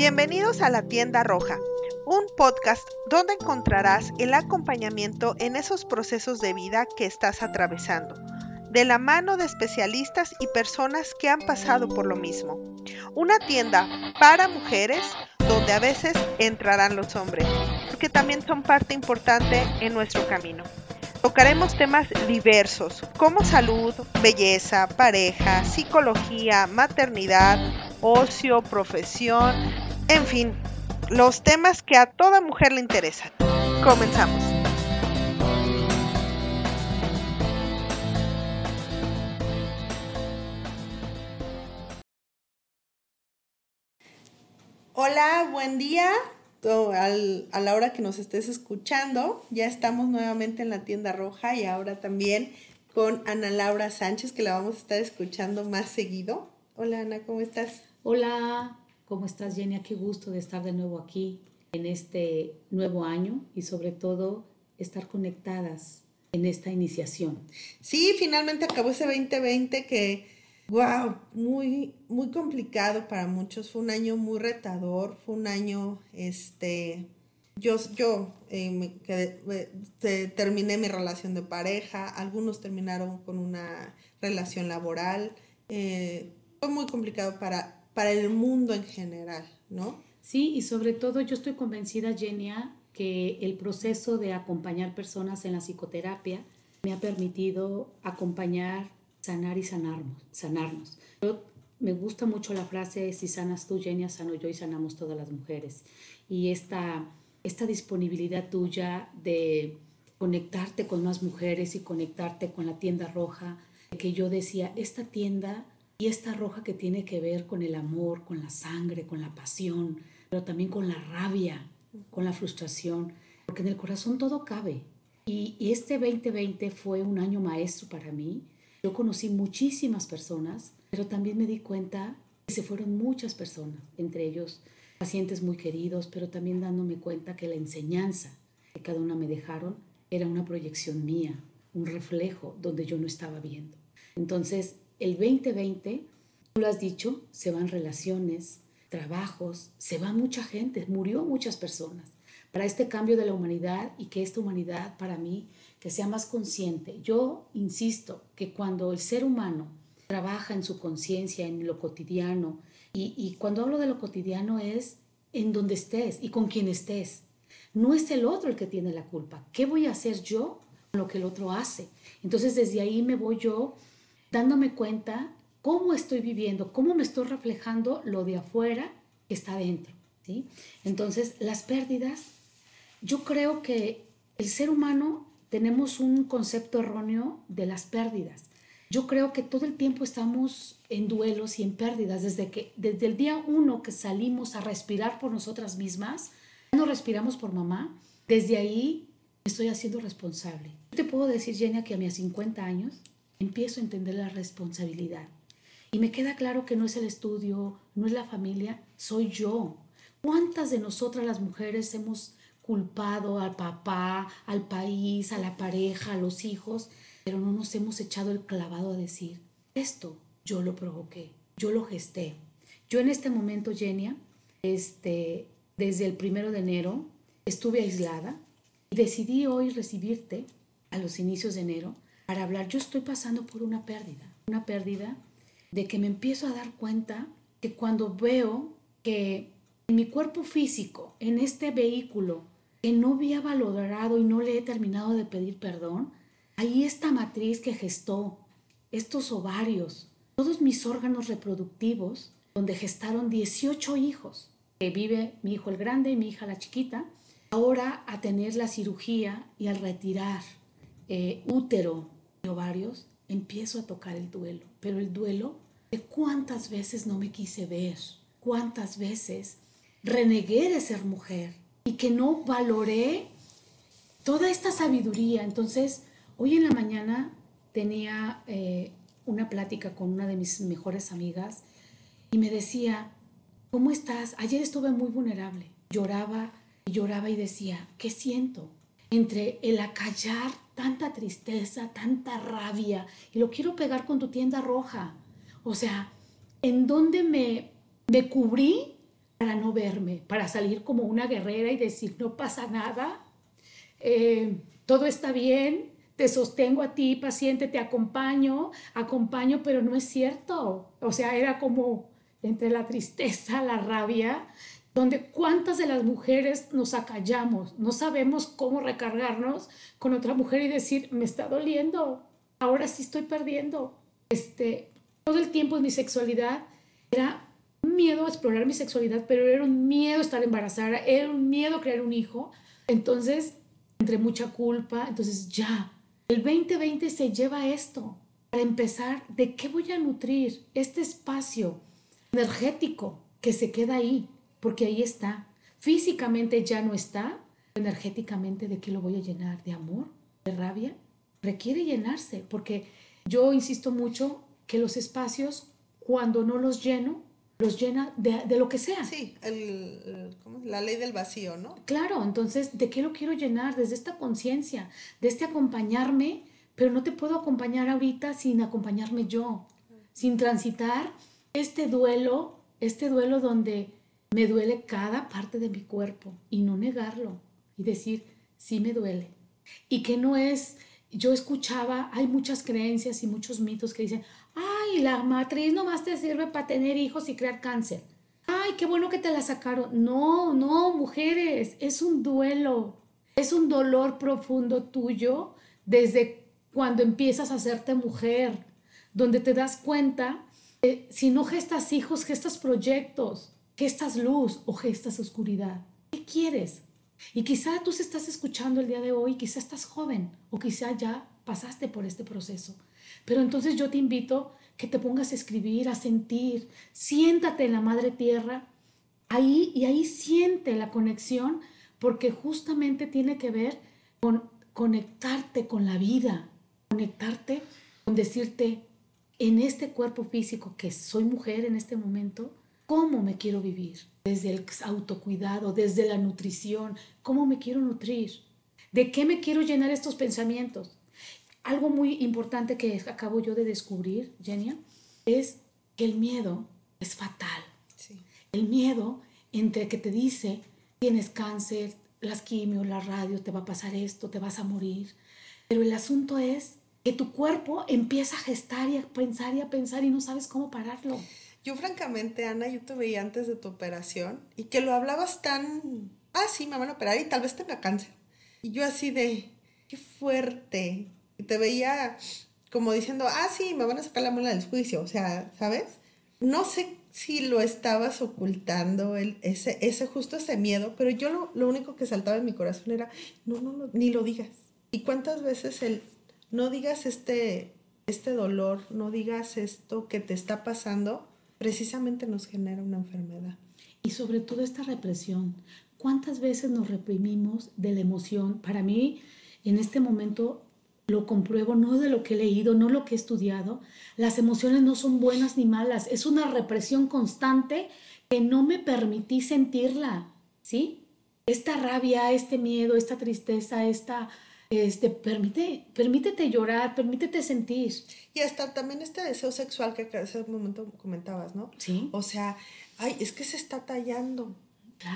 Bienvenidos a la tienda roja, un podcast donde encontrarás el acompañamiento en esos procesos de vida que estás atravesando, de la mano de especialistas y personas que han pasado por lo mismo. Una tienda para mujeres donde a veces entrarán los hombres, porque también son parte importante en nuestro camino. Tocaremos temas diversos como salud, belleza, pareja, psicología, maternidad, ocio, profesión, en fin, los temas que a toda mujer le interesan. Comenzamos. Hola, buen día. a la hora que nos estés escuchando, ya estamos nuevamente en la tienda roja y ahora también con Ana Laura Sánchez, que la vamos a estar escuchando más seguido. Hola Ana, ¿cómo estás? Hola, ¿Cómo estás, Jenny? Qué gusto de estar de nuevo aquí en este nuevo año y sobre todo estar conectadas en esta iniciación. Sí, finalmente acabó ese 2020 que, wow, muy, muy complicado para muchos. Fue un año muy retador, fue un año, este, yo, yo eh, terminé mi relación de pareja, algunos terminaron con una relación laboral. Eh, fue muy complicado para para el mundo en general, ¿no? Sí, y sobre todo yo estoy convencida, Genia, que el proceso de acompañar personas en la psicoterapia me ha permitido acompañar, sanar y sanarnos. sanarnos. Yo, me gusta mucho la frase, si sanas tú, Genia, sano yo y sanamos todas las mujeres. Y esta, esta disponibilidad tuya de conectarte con más mujeres y conectarte con la tienda roja, que yo decía, esta tienda y esta roja que tiene que ver con el amor, con la sangre, con la pasión, pero también con la rabia, con la frustración, porque en el corazón todo cabe. Y, este 2020 fue un año maestro para mí. Yo conocí muchísimas personas, pero también me di cuenta que se fueron muchas personas, entre ellos pacientes muy queridos, pero también dándome cuenta que la enseñanza que cada una me dejaron era una proyección mía, un reflejo donde yo no estaba viendo. Entonces, el 2020, tú lo has dicho, se van relaciones, trabajos, se va mucha gente, murió muchas personas. Para este cambio de la humanidad y que esta humanidad para mí que sea más consciente. Yo insisto que cuando el ser humano trabaja en su conciencia, en lo cotidiano, y, y, cuando hablo de lo cotidiano es en donde estés y con quien estés. No es el otro el que tiene la culpa. ¿Qué voy a hacer yo con lo que el otro hace? Entonces desde ahí me voy yo dándome cuenta cómo estoy viviendo, cómo me estoy reflejando lo de afuera que está dentro. ¿sí? Entonces, las pérdidas, yo creo que el ser humano tenemos un concepto erróneo de las pérdidas. Yo creo que todo el tiempo estamos en duelos y en pérdidas. Desde, que, desde el día uno que salimos a respirar por nosotras mismas, no respiramos por mamá, desde ahí estoy haciendo responsable. Yo te puedo decir, Jenny, que a mis 50 años empiezo a entender la responsabilidad. Y me queda claro que no es el estudio, no es la familia, soy yo. ¿Cuántas de nosotras las mujeres hemos culpado al papá, al país, a la pareja, a los hijos, pero no nos hemos echado el clavado a decir, esto yo lo provoqué, yo lo gesté. Yo en este momento, Genia, este, desde el primero de enero, estuve aislada y decidí hoy recibirte a los inicios de enero para hablar. Yo estoy pasando por una pérdida, una pérdida de que me empiezo a dar cuenta que cuando veo que en mi cuerpo físico, en este vehículo, que no había valorado y no le he terminado de pedir perdón, ahí esta matriz que gestó, estos ovarios, todos mis órganos reproductivos, donde gestaron 18 hijos, que vive mi hijo el grande y mi hija la chiquita, ahora a tener la cirugía y al retirar eh, útero, ovarios, empiezo a tocar el duelo. Pero el duelo de cuántas veces no me quise ver, cuántas veces renegué de ser mujer y que no valoré toda esta sabiduría. Entonces, hoy en la mañana tenía eh, una plática con una de mis mejores amigas y me decía, ¿cómo estás? Ayer estuve muy vulnerable. Lloraba y lloraba y decía, ¿qué siento? Entre el acallar tanta tristeza, tanta rabia, y lo quiero pegar con tu tienda roja. O sea, ¿en dónde me, me cubrí para no verme, para salir como una guerrera y decir, no pasa nada, eh, todo está bien, te sostengo a ti, paciente, te acompaño, acompaño, pero no es cierto. O sea, era como entre la tristeza, la rabia, donde cuántas de las mujeres nos acallamos, no sabemos cómo recargarnos con otra mujer y decir, me está doliendo, ahora sí estoy perdiendo. Este, todo el tiempo en mi sexualidad era un miedo explorar mi sexualidad, pero era un miedo estar embarazada, era un miedo crear un hijo. Entonces, entre mucha culpa, entonces ya, el 2020 se lleva esto. Para empezar, ¿de qué voy a nutrir este espacio energético que se queda ahí? Porque ahí está. Físicamente ya no está. Energéticamente, ¿de qué lo voy a llenar? ¿De amor? ¿De rabia? Requiere llenarse, porque yo insisto mucho que los espacios, cuando no los lleno, los llena de, lo que sea. Sí, la ley del vacío, ¿no? Claro, entonces, ¿de qué lo quiero llenar? Desde esta conciencia, de este acompañarme, pero no te puedo acompañar ahorita sin acompañarme yo, sin transitar este duelo, este duelo donde me duele cada parte de mi cuerpo y no negarlo y decir, sí me duele. Y que no es, yo escuchaba, hay muchas creencias y muchos mitos que dicen, ay, la matriz nomás te sirve para tener hijos y crear cáncer. Ay, qué bueno que te la sacaron. No, no, mujeres, es un duelo, es un dolor profundo tuyo desde cuando empiezas a hacerte mujer, donde te das cuenta, que si no gestas hijos, gestas proyectos, gestas luz o gestas oscuridad. ¿Qué quieres? Y quizá tú se estás escuchando el día de hoy, quizá estás joven o quizá ya pasaste por este proceso. Pero entonces yo te invito que te pongas a escribir, a sentir, siéntate en la madre tierra, ahí y ahí siente la conexión, porque justamente tiene que ver con conectarte con la vida, conectarte con decirte en este cuerpo físico que soy mujer en este momento, cómo me quiero vivir, desde el autocuidado, desde la nutrición, cómo me quiero nutrir, de qué me quiero llenar estos pensamientos, algo muy importante que acabo yo de descubrir, Genia, es que el miedo es fatal. El miedo entre que te dice, tienes cáncer, las quimios, la radio, te va a pasar esto, te vas a morir. Pero el asunto es que tu cuerpo empieza a gestar y a pensar y a pensar y no sabes cómo pararlo. Yo francamente, Ana, yo te veía antes de tu operación y que lo hablabas tan, ah, sí, me van a operar y tal vez tenga cáncer. Y yo así de, qué fuerte, y te veía como diciendo, ah, sí, me van a sacar la mula del juicio, o sea, ¿sabes? No sé si lo estabas ocultando, el, ese, ese justo ese miedo, pero yo lo, lo único que saltaba en mi corazón era, no, no, no, ni lo digas. ¿Y cuántas veces el, no digas este, este dolor, no digas esto que te está pasando, precisamente nos genera una enfermedad? Y sobre todo esta represión. ¿Cuántas veces nos reprimimos de la emoción? Para mí, en este momento, lo compruebo no de lo que he leído, no lo que he estudiado. Las emociones no son buenas ni malas, es una represión constante que no me permití sentirla, ¿sí? Esta rabia, este miedo, esta tristeza, esta este permite permítete llorar, permítete sentir. Y hasta también este deseo sexual que hace un momento comentabas, ¿no? Sí. O sea, ay, es que se está tallando.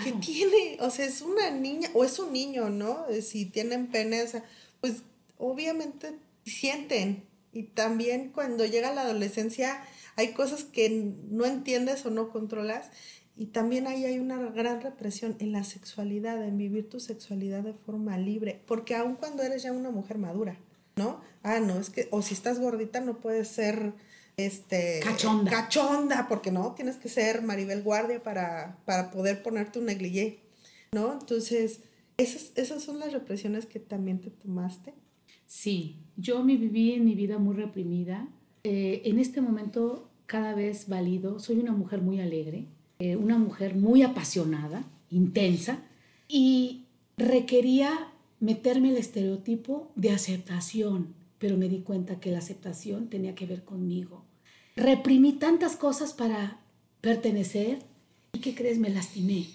¿Qué tiene? O sea, es una niña o es un niño, ¿no? Si tienen pene, o sea, pues obviamente sienten. Y también cuando llega la adolescencia hay cosas que no entiendes o no controlas. Y también ahí hay una gran represión en la sexualidad, en vivir tu sexualidad de forma libre. Porque aun cuando eres ya una mujer madura, ¿no? Ah, no, es que, o si estás gordita no puedes ser este cachonda. cachonda, porque no, tienes que ser Maribel Guardia para, para poder ponerte un negligé, ¿no? Entonces, esas, esas son las represiones que también te tomaste. Sí, yo me viví en mi vida muy reprimida. Eh, en este momento cada vez valido, soy una mujer muy alegre, eh, una mujer muy apasionada, intensa, y requería meterme el estereotipo de aceptación, pero me di cuenta que la aceptación tenía que ver conmigo. Reprimí tantas cosas para pertenecer y ¿qué crees? Me lastimé.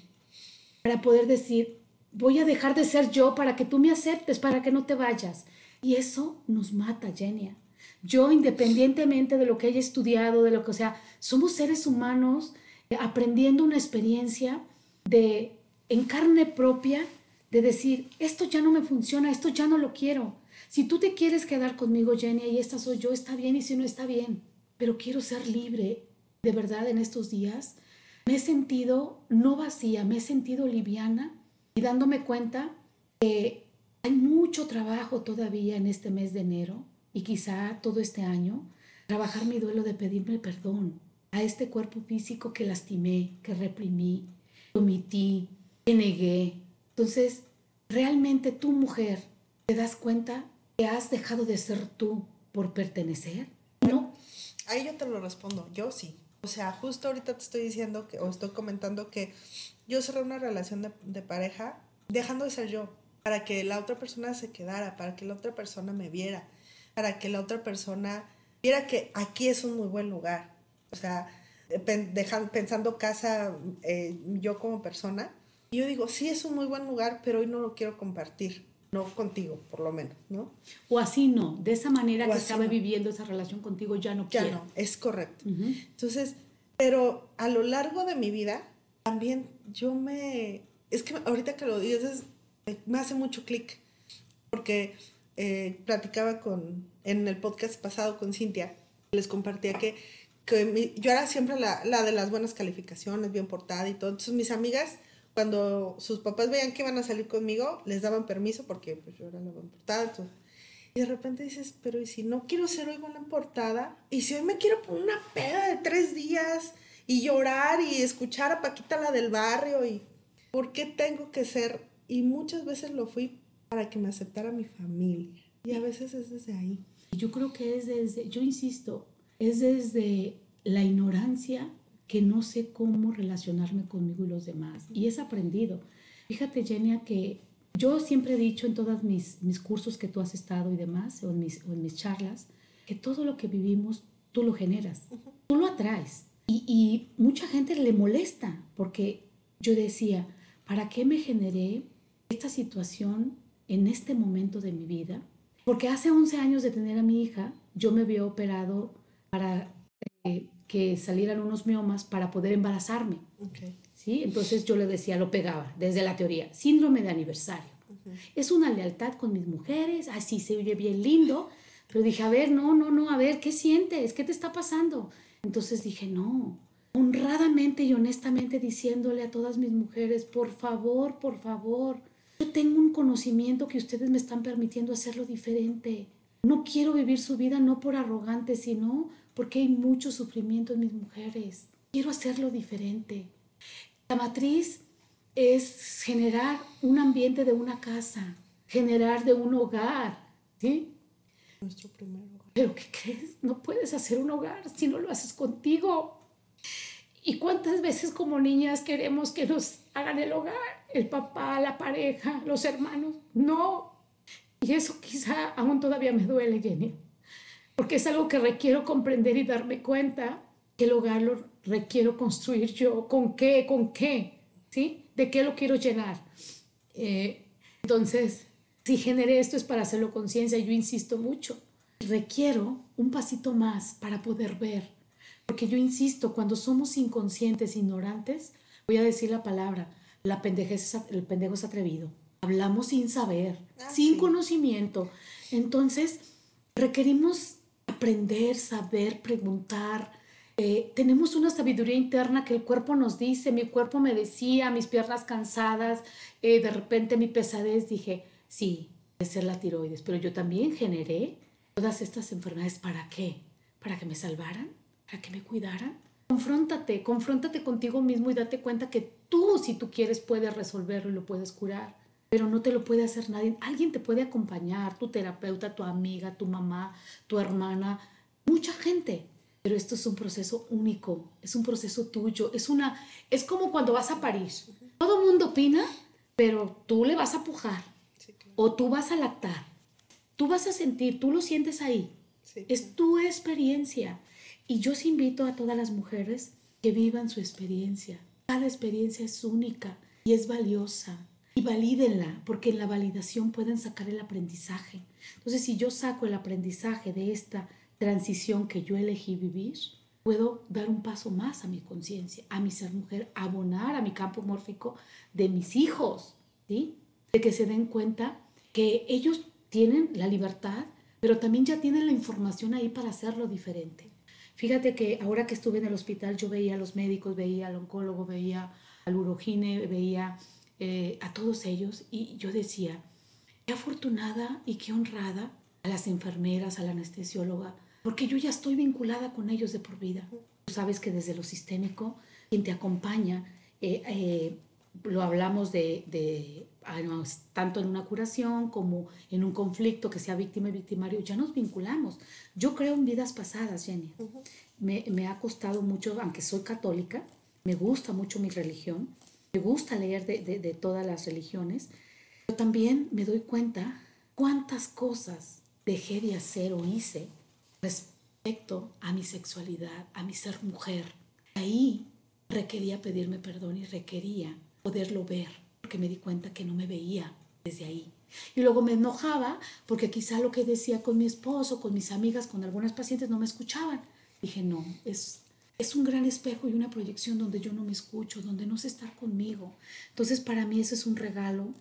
Para poder decir, voy a dejar de ser yo para que tú me aceptes, para que no te vayas. Y eso nos mata, Genia. Yo, independientemente de lo que haya estudiado, de lo que sea, somos seres humanos aprendiendo una experiencia de en carne propia de decir, esto ya no me funciona, esto ya no lo quiero. Si tú te quieres quedar conmigo, Jenny, y esta soy yo, está bien, y si no está bien, pero quiero ser libre. De verdad, en estos días me he sentido no vacía, me he sentido liviana y dándome cuenta que hay mucho trabajo todavía en este mes de enero y quizá todo este año, trabajar mi duelo de pedirme perdón a este cuerpo físico que lastimé, que reprimí, que omití, que negué. Entonces, realmente tú mujer, ¿te das cuenta que has dejado de ser tú por pertenecer? No. Ahí yo te lo respondo, yo sí. O sea, justo ahorita te estoy diciendo que, o estoy comentando que yo cerré una relación de, de pareja dejando de ser yo, para que la otra persona se quedara, para que la otra persona me viera, para que la otra persona viera que aquí es un muy buen lugar. O sea, pensando casa eh, yo como persona, yo digo, sí es un muy buen lugar, pero hoy no lo quiero compartir. No contigo, por lo menos, ¿no? O así no, de esa manera que estaba viviendo esa relación contigo ya no quiero. Ya no, es correcto. Entonces, pero a lo largo de mi vida, también yo me... Es que ahorita que lo dices, me hace mucho clic, porque eh, platicaba con, en el podcast pasado con Cintia, les compartía que, que yo era siempre la, la, de las buenas calificaciones, bien portada y todo. Entonces mis amigas, cuando sus papás veían que iban a salir conmigo, les daban permiso porque pues, yo era la buena portada. y de repente dices, pero ¿y si no quiero ser hoy buena portada? ¿Y si hoy me quiero poner una peda de tres días y llorar y escuchar a Paquita la del barrio? y ¿Por qué tengo que ser y muchas veces lo fui para que me aceptara mi familia. Y a veces es desde ahí. Yo creo que es desde, yo insisto, es desde la ignorancia que no sé cómo relacionarme conmigo y los demás. Y es aprendido. Fíjate, Genia, que yo siempre he dicho en todos mis, mis cursos que tú has estado y demás, o en, mis, o en mis charlas, que todo lo que vivimos tú lo generas, tú lo atraes. Y, y mucha gente le molesta porque yo decía, ¿para qué me generé esta situación en este momento de mi vida, porque hace 11 años de tener a mi hija, yo me había operado para eh, que salieran unos miomas para poder embarazarme. ¿sí? Entonces yo le decía, lo pegaba desde la teoría, síndrome de aniversario. Es una lealtad con mis mujeres, así se oye bien lindo, pero dije, a ver, no, no, no, a ver, ¿qué sientes? ¿Qué te está pasando? Entonces dije, no, honradamente y honestamente diciéndole a todas mis mujeres, por favor, por favor, yo tengo un conocimiento que ustedes me están permitiendo hacerlo diferente. No quiero vivir su vida no por arrogante, sino porque hay mucho sufrimiento en mis mujeres. Quiero hacerlo diferente. La matriz es generar un ambiente de una casa, generar de un hogar, ¿sí? Nuestro primer hogar. Pero ¿qué crees? No puedes hacer un hogar si no lo haces contigo. ¿Y cuántas veces como niñas queremos que nos hagan el hogar? El papá, la pareja, los hermanos. No. Y eso quizá aún todavía me duele, Jenny. Porque es algo que requiero comprender y darme cuenta que el hogar lo requiero construir yo. ¿Con qué? ¿Con qué? ¿Sí? ¿De qué lo quiero llenar? Eh, entonces, si generé esto es para hacerlo conciencia. Yo insisto mucho. Requiero un pasito más para poder ver porque yo insisto, cuando somos inconscientes, ignorantes, voy a decir la palabra, la pendejez el pendejo es atrevido. Hablamos sin saber, ah, sin conocimiento. Entonces, requerimos aprender, saber, preguntar. Eh, tenemos una sabiduría interna que el cuerpo nos dice, mi cuerpo me decía, mis piernas cansadas, eh, de repente mi pesadez, dije, sí, debe ser la tiroides, pero yo también generé todas estas enfermedades. ¿Para qué? ¿Para que me salvaran? para que me cuidaran. Confróntate, confróntate contigo mismo y date cuenta que tú, si tú quieres, puedes resolverlo y lo puedes curar. Pero no te lo puede hacer nadie. Alguien te puede acompañar, tu terapeuta, tu amiga, tu mamá, tu hermana, mucha gente. Pero esto es un proceso único, es un proceso tuyo, es una es como cuando vas a París. Todo el mundo opina, pero tú le vas a pujar o tú vas a lactar. Tú vas a sentir, tú lo sientes ahí. Es tu experiencia. Y yo os invito a todas las mujeres que vivan su experiencia. Cada experiencia es única y es valiosa. Y valídenla, porque en la validación pueden sacar el aprendizaje. Entonces, si yo saco el aprendizaje de esta transición que yo elegí vivir, puedo dar un paso más a mi conciencia, a mi ser mujer, abonar a mi campo mórfico de mis hijos, ¿sí? De que se den cuenta que ellos tienen la libertad, pero también ya tienen la información ahí para hacerlo diferente. Fíjate que ahora que estuve en el hospital yo veía a los médicos, veía al oncólogo, veía al urogine, veía eh, a todos ellos y yo decía, qué afortunada y qué honrada a las enfermeras, a la anestesióloga, porque yo ya estoy vinculada con ellos de por vida. Tú sabes que desde lo sistémico, quien te acompaña, eh, eh, lo hablamos de, ah, tanto en una curación como en un conflicto que sea víctima y victimario, ya nos vinculamos. Yo creo en vidas pasadas, Jenny. me, me, ha costado mucho, aunque soy católica, me gusta mucho mi religión, me gusta leer de, todas las religiones, pero también me doy cuenta cuántas cosas dejé de hacer o hice respecto a mi sexualidad, a mi ser mujer. Ahí requería pedirme perdón y requería poderlo ver, porque me di cuenta que no me veía desde ahí. Y luego me enojaba porque quizá lo que decía con mi esposo, con mis amigas, con algunas pacientes no me escuchaban. Dije, no, es, es un gran espejo y una proyección donde yo no me escucho, donde no sé estar conmigo. Entonces para mí eso es un regalo,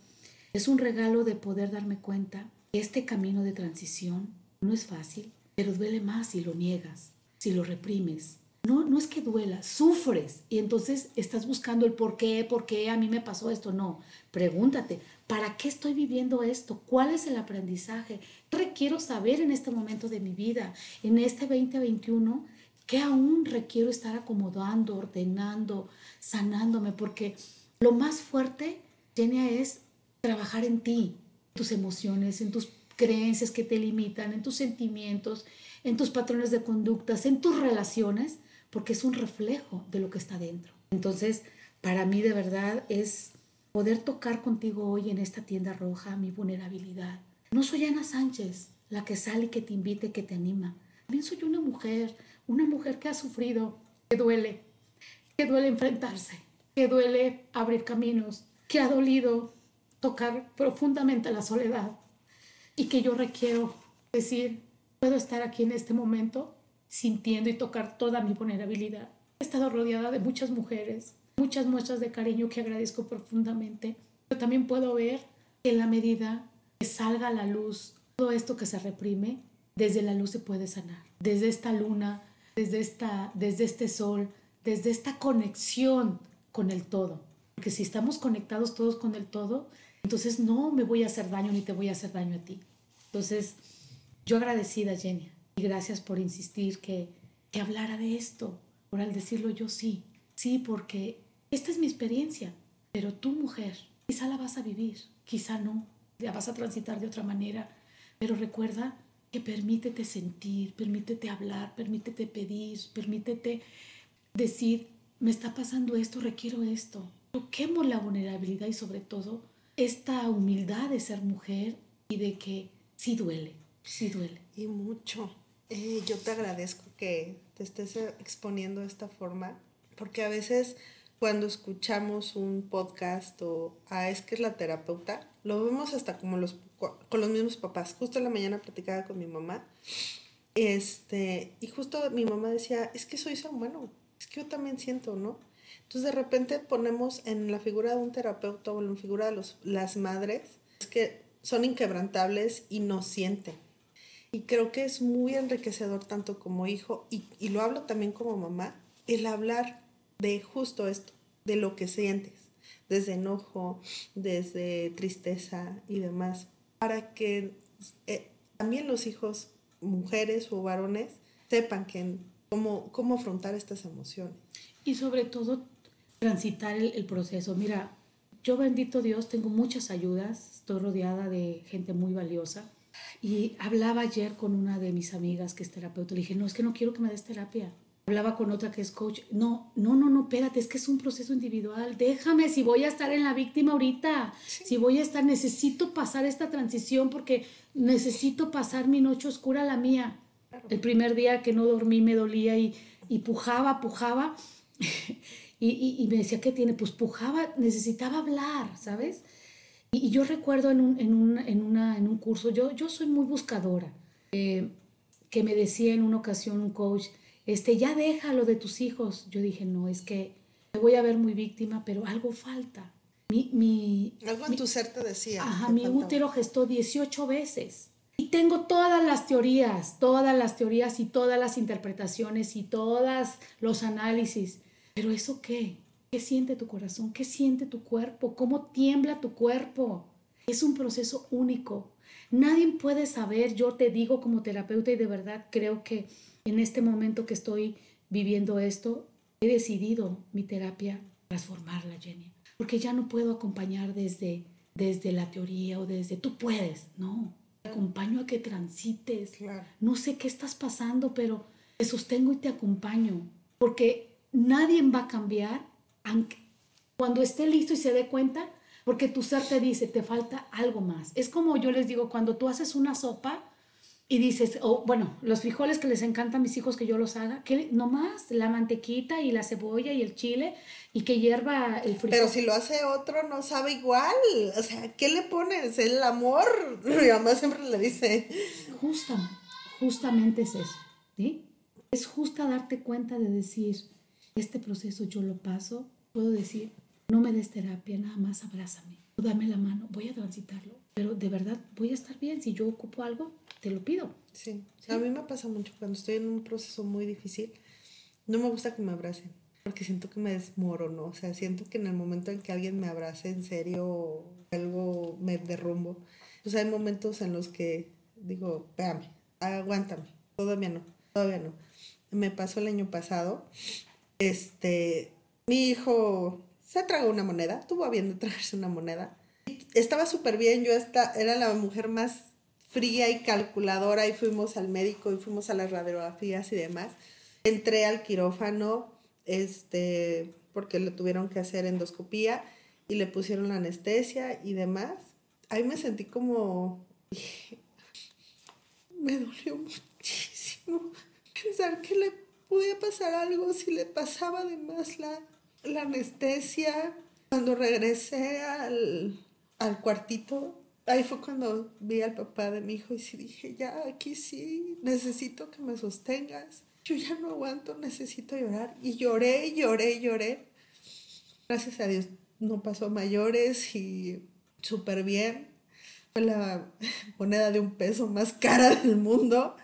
es un regalo de poder darme cuenta que este camino de transición no es fácil, pero duele más si lo niegas, si lo reprimes, no, no es que duela, sufres y entonces estás buscando el por qué, por qué a mí me pasó esto. No, pregúntate, ¿para qué estoy viviendo esto? ¿Cuál es el aprendizaje? ¿Qué requiero saber en este momento de mi vida, en este 2021? ¿Qué aún requiero estar acomodando, ordenando, sanándome? Porque lo más fuerte, Genia, es trabajar en ti, tus emociones, en tus creencias que te limitan, en tus sentimientos, en tus patrones de conductas, en tus relaciones porque es un reflejo de lo que está dentro. Entonces, para mí de verdad es poder tocar contigo hoy en esta tienda roja mi vulnerabilidad. No soy Ana Sánchez, la que sale y que te invite, que te anima. También soy una mujer, una mujer que ha sufrido, que duele, que duele enfrentarse, que duele abrir caminos, que ha dolido tocar profundamente la soledad y que yo requiero decir, puedo estar aquí en este momento sintiendo y tocar toda mi vulnerabilidad. He estado rodeada de muchas mujeres, muchas muestras de cariño que agradezco profundamente, pero también puedo ver que en la medida que salga a la luz todo esto que se reprime, desde la luz se puede sanar, desde esta luna, desde, esta, desde este sol, desde esta conexión con el todo. Porque si estamos conectados todos con el todo, entonces no me voy a hacer daño ni te voy a hacer daño a ti. Entonces, yo agradecida, Jenny, y gracias por insistir que, que hablara de esto, por al decirlo yo sí, sí, porque esta es mi experiencia, pero tú mujer, quizá la vas a vivir, quizá no, la vas a transitar de otra manera, pero recuerda que permítete sentir, permítete hablar, permítete pedir, permítete decir, me está pasando esto, requiero esto. Toquemos la vulnerabilidad y sobre todo esta humildad de ser mujer y de que sí duele, sí duele. Y mucho. Eh, yo te agradezco que te estés exponiendo de esta forma, porque a veces cuando escuchamos un podcast o ah, es que es la terapeuta, lo vemos hasta como los con los mismos papás. Justo en la mañana platicaba con mi mamá. Este, y justo mi mamá decía, es que soy ser humano, es que yo también siento, ¿no? Entonces de repente ponemos en la figura de un terapeuta o en la figura de los, las madres, es que son inquebrantables y no sienten. Y creo que es muy enriquecedor tanto como hijo, y, y lo hablo también como mamá, el hablar de justo esto, de lo que sientes, desde enojo, desde tristeza y demás, para que eh, también los hijos, mujeres o varones, sepan que, cómo, cómo afrontar estas emociones. Y sobre todo, transitar el, el proceso. Mira, yo bendito Dios, tengo muchas ayudas, estoy rodeada de gente muy valiosa y hablaba ayer con una de mis amigas que es terapeuta. Le dije, no, es que no quiero que me des terapia. Hablaba con otra que es coach. No, no, no, no, espérate, es que es un proceso individual. Déjame, si voy a estar en la víctima ahorita, si voy a estar, necesito pasar esta transición porque necesito pasar mi noche oscura, la mía. El primer día que no dormí me dolía y, y pujaba, pujaba. y, y, y, me decía, ¿qué tiene? Pues pujaba, necesitaba hablar, ¿sabes? Y, yo recuerdo en un, en, un, en, una, en un curso, yo, yo soy muy buscadora, eh, que me decía en una ocasión un coach, este, ya déjalo de tus hijos. Yo dije, no, es que me voy a ver muy víctima, pero algo falta. Mi, mi, algo en tu ser te decía. Ajá, mi útero gestó 18 veces. Y tengo todas las teorías, todas las teorías y todas las interpretaciones y todos los análisis. Pero ¿eso qué? ¿Qué siente tu corazón? ¿Qué siente tu cuerpo? ¿Cómo tiembla tu cuerpo? Es un proceso único. Nadie puede saber, yo te digo como terapeuta y de verdad creo que en este momento que estoy viviendo esto, he decidido mi terapia transformarla, Jenny. Porque ya no puedo acompañar desde, desde la teoría o desde tú puedes, no. Te acompaño a que transites. No sé qué estás pasando, pero te sostengo y te acompaño. Porque nadie va a cambiar cuando esté listo y se dé cuenta, porque tu ser te dice, te falta algo más. Es como yo les digo, cuando tú haces una sopa y dices, o bueno, los frijoles que les encantan a mis hijos que yo los haga, que más la mantequita y la cebolla y el chile y que hierva el frijol. Pero si lo hace otro no sabe igual, o sea, ¿qué le pones? El amor, mi mamá siempre le dice. Justa, justamente es eso, ¿sí? Es justa darte cuenta de decir, este proceso yo lo paso, puedo decir, no me des terapia, nada más abrázame, dame la mano, voy a transitarlo, pero de verdad voy a estar bien, si yo ocupo algo, te lo pido. Sí. a mí me pasa mucho cuando estoy en un proceso muy difícil, no me gusta que me abracen, porque siento que me desmorono, o sea, siento que en el momento en que alguien me abrace en serio, algo me derrumbo. O sea, hay momentos en los que digo, espérame, aguántame, todavía no, todavía no. Me pasó el año pasado, este, mi hijo se tragó una moneda, tuvo bien de tragarse una moneda. Estaba súper bien, yo esta, era la mujer más fría y calculadora y fuimos al médico y fuimos a las radiografías y demás. Entré al quirófano, este, porque le tuvieron que hacer endoscopía y le pusieron la anestesia y demás. Ahí me sentí como, me dolió muchísimo pensar que le podía pasar algo si le pasaba además la, la anestesia. Cuando regresé al, al cuartito, ahí fue cuando vi al papá de mi hijo y sí dije, ya, aquí sí, necesito que me sostengas. Yo ya no aguanto, necesito llorar. Y lloré, lloré, lloré. Gracias a Dios no pasó mayores y súper bien. Fue la moneda de un peso más cara del mundo.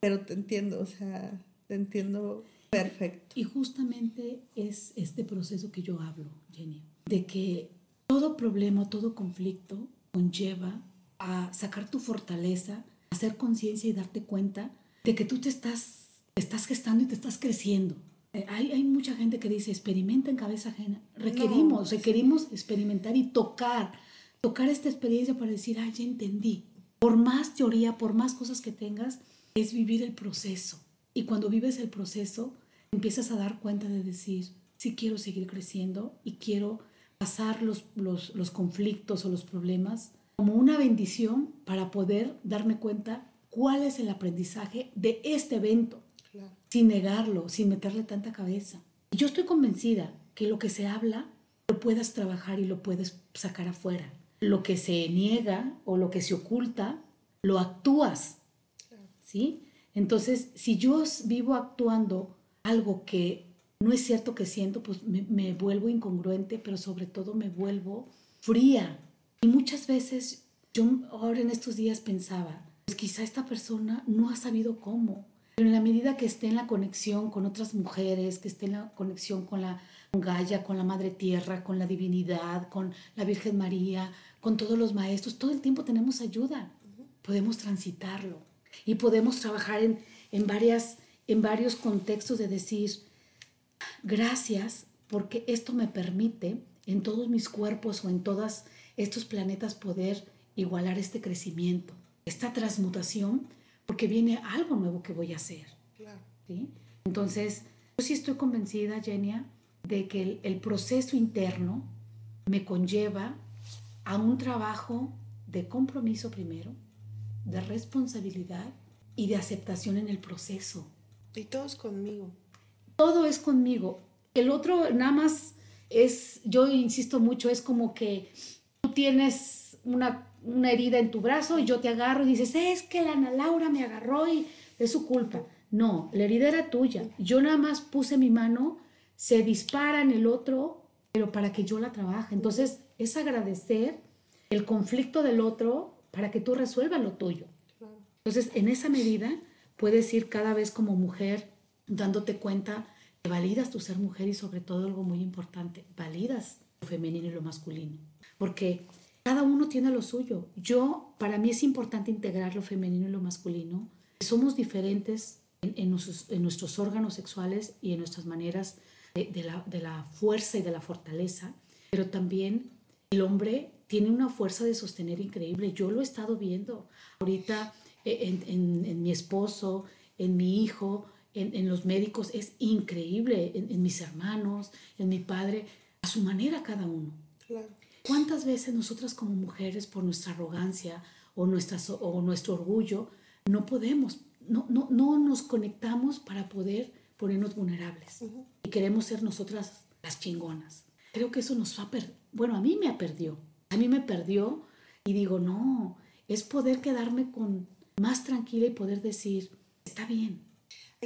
Pero te entiendo, o sea, te entiendo perfecto. Y justamente es este proceso que yo hablo, Jenny, de que todo problema, todo conflicto conlleva a sacar tu fortaleza, hacer conciencia y darte cuenta de que tú te estás, estás gestando y te estás creciendo. Eh, hay, hay, mucha gente que dice, experimenta en cabeza ajena. Requerimos, requerimos experimentar y tocar, tocar esta experiencia para decir, ah, ya entendí. Por más teoría, por más cosas que tengas, es vivir el proceso. Y cuando vives el proceso, empiezas a dar cuenta de decir, sí quiero seguir creciendo y quiero pasar los, los, los conflictos o los problemas como una bendición para poder darme cuenta cuál es el aprendizaje de este evento, sin negarlo, sin meterle tanta cabeza. Y yo estoy convencida que lo que se habla lo puedas trabajar y lo puedes sacar afuera. Lo que se niega o lo que se oculta, lo actúas. ¿Sí? Entonces, si yo vivo actuando algo que no es cierto que siento, pues me, vuelvo incongruente, pero sobre todo me vuelvo fría. Y muchas veces yo ahora en estos días pensaba, pues quizá esta persona no ha sabido cómo, pero en la medida que esté en la conexión con otras mujeres, que esté en la conexión con la con con la Madre Tierra, con la divinidad, con la Virgen María, con todos los maestros, todo el tiempo tenemos ayuda. Podemos transitarlo y podemos trabajar en, en, varias, en varios contextos de decir, gracias porque esto me permite en todos mis cuerpos o en todos estos planetas poder igualar este crecimiento, esta transmutación, porque viene algo nuevo que voy a hacer. ¿sí? Entonces, yo sí estoy convencida, Genia, de que el, el proceso interno me conlleva a un trabajo de compromiso primero, de responsabilidad y de aceptación en el proceso. Y todo es conmigo. Todo es conmigo. El otro nada más es, yo insisto mucho, es como que tú tienes una, una herida en tu brazo y yo te agarro y dices, es que la Ana Laura me agarró y es su culpa. No, la herida era tuya. Yo nada más puse mi mano, se dispara en el otro, pero para que yo la trabaje. Entonces, es agradecer el conflicto del otro para que tú resuelvas lo tuyo. Entonces, en esa medida, puedes ir cada vez como mujer dándote cuenta que validas tu ser mujer y sobre todo algo muy importante, validas lo femenino y lo masculino. Porque cada uno tiene lo suyo. Yo, para mí es importante integrar lo femenino y lo masculino. Somos diferentes en, nuestros, órganos sexuales y en nuestras maneras de, la, de la fuerza y de la fortaleza, pero también el hombre tiene una fuerza de sostener increíble. Yo lo he estado viendo ahorita en, en, en mi esposo, en mi hijo, en, en los médicos. Es increíble, en, mis hermanos, en mi padre, a su manera cada uno. Claro. ¿Cuántas veces nosotras como mujeres, por nuestra arrogancia o, o nuestro orgullo, no podemos, no, no, no, nos conectamos para poder ponernos vulnerables? Y queremos ser nosotras las chingonas. Creo que eso nos va a perder. Bueno, a mí me perdió. A mí me perdió y digo, no, es poder quedarme con más tranquila y poder decir, está bien,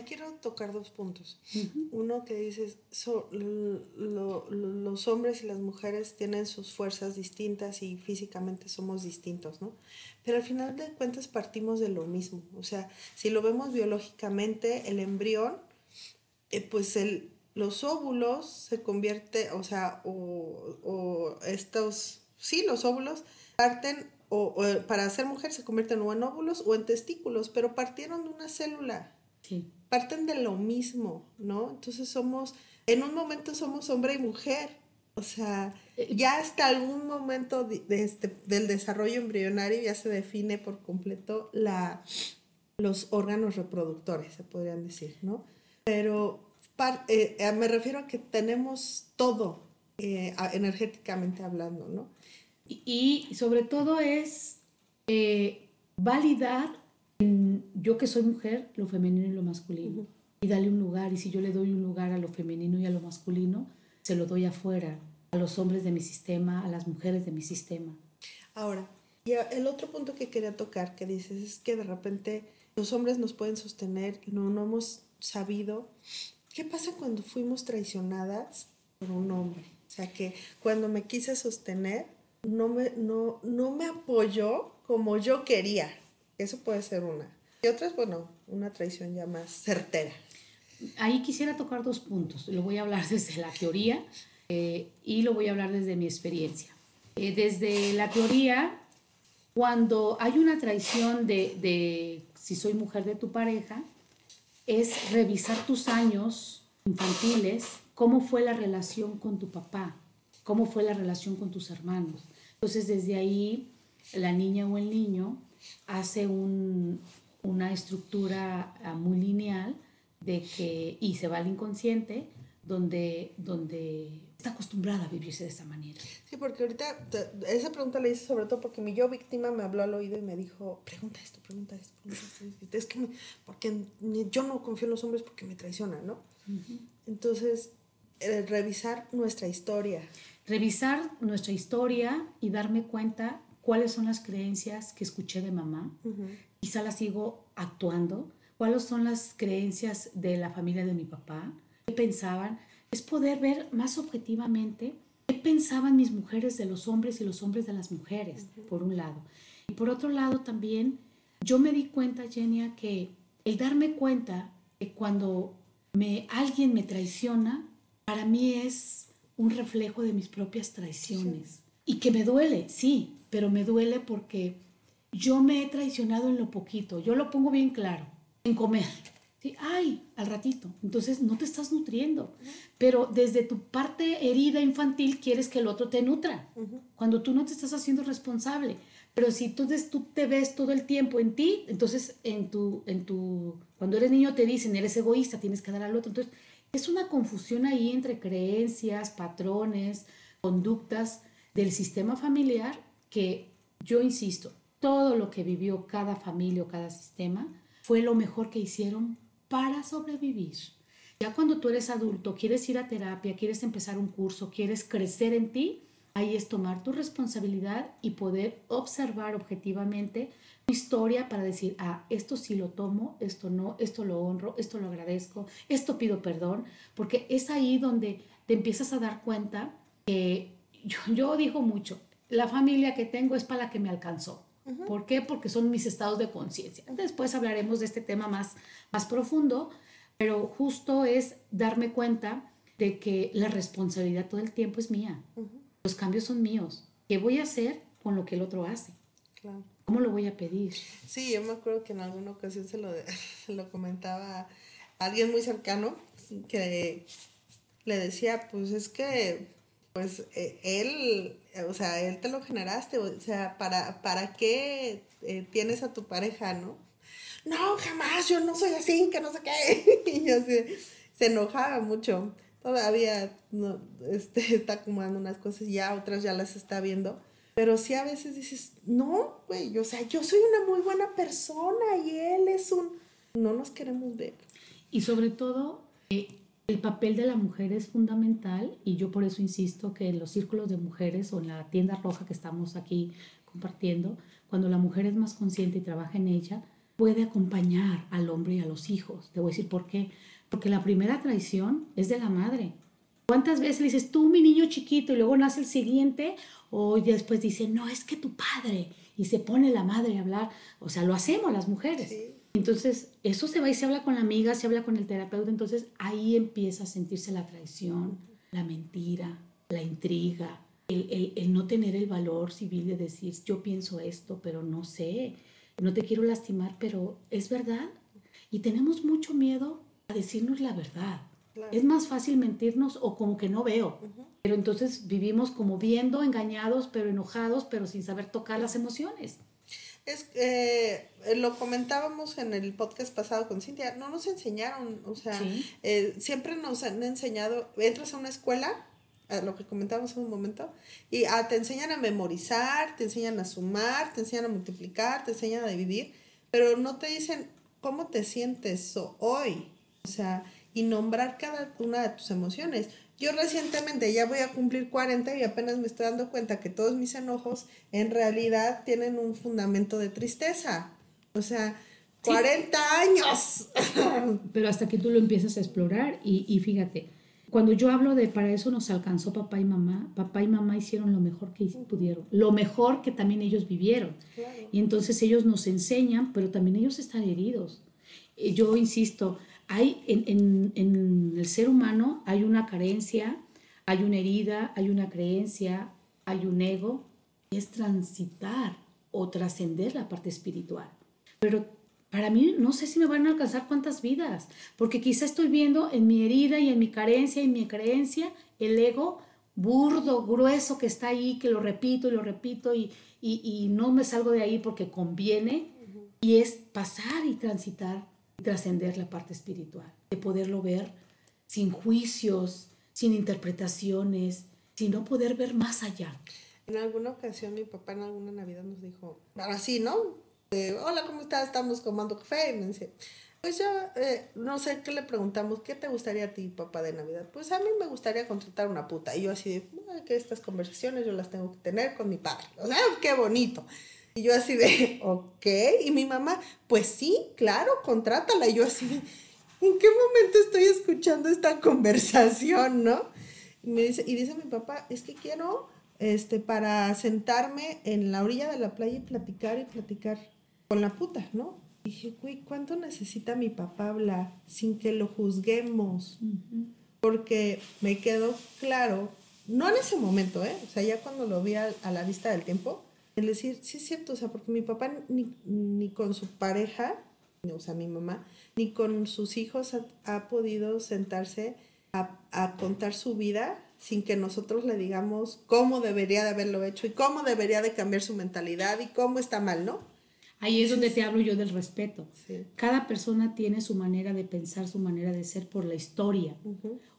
quiero tocar dos puntos. Uno que dices, los hombres y las mujeres tienen sus fuerzas distintas y físicamente somos distintos, ¿no? Pero al final de cuentas partimos de lo mismo. O sea, si lo vemos biológicamente, el embrión, eh, pues el, los óvulos se convierte, o sea, o, estos, sí, los óvulos parten o, para ser mujer se convierten o en óvulos o en testículos, pero partieron de una célula. Sí parten de lo mismo, ¿no? Entonces somos, en un momento somos hombre y mujer. O sea, eh, ya hasta algún momento de, este, del desarrollo embrionario ya se define por completo la, los órganos reproductores, se podrían decir, ¿no? Pero eh, eh, me refiero a que tenemos todo energéticamente hablando, ¿no? Y, y sobre todo es validar yo que soy mujer, lo femenino y lo masculino. Y dale un lugar. Y si yo le doy un lugar a lo femenino y a lo masculino, se lo doy afuera, a los hombres de mi sistema, a las mujeres de mi sistema. Ahora, y el otro punto que quería tocar, que dices, es que de repente los hombres nos pueden sostener, no, no hemos sabido. ¿Qué pasa cuando fuimos traicionadas por un hombre? O sea, que cuando me quise sostener, no me, no, no me apoyó como yo quería. Eso puede ser una. Y otra es, bueno, una traición ya más certera. Ahí quisiera tocar dos puntos. Lo voy a hablar desde la teoría eh, y lo voy a hablar desde mi experiencia. Eh, desde la teoría, cuando hay una traición de, de si soy mujer de tu pareja, es revisar tus años infantiles, cómo fue la relación con tu papá, cómo fue la relación con tus hermanos. Entonces, desde ahí, la niña o el niño hace una estructura ah, muy lineal de que, y se va al inconsciente, donde, donde está acostumbrada a vivirse de esa manera. Sí, porque ahorita esa pregunta la hice sobre todo porque mi yo víctima me habló al oído y me dijo, pregunta esto, pregunta esto, pregunta esto. Es que porque yo no confío en los hombres porque me traicionan, ¿no? Entonces, eh, revisar nuestra historia. Revisar nuestra historia y darme cuenta cuáles son las creencias que escuché de mamá, quizá las sigo actuando, cuáles son las creencias de la familia de mi papá, qué pensaban, es poder ver más objetivamente qué pensaban mis mujeres de los hombres y los hombres de las mujeres, por un lado. Y por otro lado también, yo me di cuenta, Genia, que el darme cuenta que cuando me, alguien me traiciona, para mí es un reflejo de mis propias traiciones. Y que me duele, sí, pero me duele porque yo me he traicionado en lo poquito, yo lo pongo bien claro, en comer. ¿sí? Ay, al ratito. Entonces no te estás nutriendo. Pero desde tu parte herida infantil quieres que el otro te nutra, cuando tú no te estás haciendo responsable. Pero si tú, tú te ves todo el tiempo en ti, entonces en tu, en tu, cuando eres niño te dicen, eres egoísta, tienes que dar al otro. Entonces es una confusión ahí entre creencias, patrones, conductas del sistema familiar que yo insisto, todo lo que vivió cada familia o cada sistema fue lo mejor que hicieron para sobrevivir. Ya cuando tú eres adulto, quieres ir a terapia, quieres empezar un curso, quieres crecer en ti, ahí es tomar tu responsabilidad y poder observar objetivamente tu historia para decir, ah, esto sí lo tomo, esto no, esto lo honro, esto lo agradezco, esto pido perdón, porque es ahí donde te empiezas a dar cuenta que yo, yo digo mucho, la familia que tengo es para la que me alcanzó. ¿Por qué? Porque son mis estados de conciencia. Después hablaremos de este tema más, más profundo, pero justo es darme cuenta de que la responsabilidad todo el tiempo es mía. Los cambios son míos. ¿Qué voy a hacer con lo que el otro hace? ¿Cómo lo voy a pedir? Sí, yo me acuerdo que en alguna ocasión se lo, se lo comentaba a alguien muy cercano que le decía, pues es que pues eh, él, o sea, él te lo generaste, o sea, ¿para, para qué eh, tienes a tu pareja, no? No, jamás, yo no soy así, que no sé qué. y así, se enojaba mucho. Todavía este, está acomodando unas cosas, ya otras ya las está viendo. Pero sí a veces dices, no, güey, o sea, yo soy una muy buena persona y él es un... No nos queremos ver. Y sobre todo, eh, el papel de la mujer es fundamental y yo por eso insisto que en los círculos de mujeres o en la tienda roja que estamos aquí compartiendo, cuando la mujer es más consciente y trabaja en ella, puede acompañar al hombre y a los hijos. Te voy a decir por qué. Porque la primera traición es de la madre. ¿Cuántas veces le dices, tú, mi niño chiquito, y luego nace el siguiente, o después dice, no, es que tu padre, y se pone la madre a hablar? O sea, lo hacemos las mujeres. Entonces, eso se va y se habla con la amiga, se habla con el terapeuta, entonces ahí empieza a sentirse la traición, la mentira, la intriga, el, el, no tener el valor civil de decir, yo pienso esto, pero no sé, no te quiero lastimar, pero es verdad. Y tenemos mucho miedo a decirnos la verdad. Es más fácil mentirnos o como que no veo. Pero entonces vivimos como viendo, engañados, pero enojados, pero sin saber tocar las emociones. Es, eh, lo comentábamos en el podcast pasado con Cintia, no nos enseñaron, o sea, eh, siempre nos han enseñado, entras a una escuela, a lo que comentábamos en un momento, y ah, te enseñan a memorizar, te enseñan a sumar, te enseñan a multiplicar, te enseñan a dividir, pero no te dicen cómo te sientes hoy, o sea, y nombrar cada una de tus emociones. Yo recientemente ya voy a cumplir 40 y apenas me estoy dando cuenta que todos mis enojos en realidad tienen un fundamento de tristeza. O sea, 40 años. Pero hasta que tú lo empiezas a explorar y, y, fíjate, cuando yo hablo de para eso nos alcanzó papá y mamá, papá y mamá hicieron lo mejor que pudieron, lo mejor que también ellos vivieron. Y entonces ellos nos enseñan, pero también ellos están heridos. Yo insisto, hay en, el ser humano hay una carencia, hay una herida, hay una creencia, hay un ego, es transitar o trascender la parte espiritual. Pero para mí no sé si me van a alcanzar cuántas vidas, porque quizá estoy viendo en mi herida y en mi carencia y en mi creencia el ego burdo, grueso que está ahí, que lo repito y lo repito y, y no me salgo de ahí porque conviene, y es pasar y transitar trascender la parte espiritual, de poderlo ver sin juicios, sin interpretaciones, sino poder ver más allá. En alguna ocasión mi papá en alguna Navidad nos dijo, así, ¿no? Hola, ¿cómo estás? Estamos tomando café. Y me dice, pues yo eh, no sé qué le preguntamos, ¿qué te gustaría a ti, papá, de Navidad? Pues a mí me gustaría contratar una puta. Y yo así de, que estas conversaciones yo las tengo que tener con mi padre. O sea, qué bonito. Y yo así de, ok. Y mi mamá, pues sí, claro, contrátala. Y yo así de, ¿en qué momento estoy escuchando esta conversación, no? Y, me dice, y dice mi papá, es que quiero, este, para sentarme en la orilla de la playa y platicar y platicar con la puta, ¿no? Y dije, güey, ¿cuánto necesita mi papá hablar sin que lo juzguemos? Porque me quedó claro, no en ese momento, ¿eh? O sea, ya cuando lo vi a la vista del tiempo, el decir, sí es cierto, o sea, porque mi papá ni, con su pareja, o sea, mi mamá, ni con sus hijos ha, podido sentarse a, contar su vida sin que nosotros le digamos cómo debería de haberlo hecho y cómo debería de cambiar su mentalidad y cómo está mal, ¿no? Ahí es donde te hablo yo del respeto. Cada persona tiene su manera de pensar, su manera de ser por la historia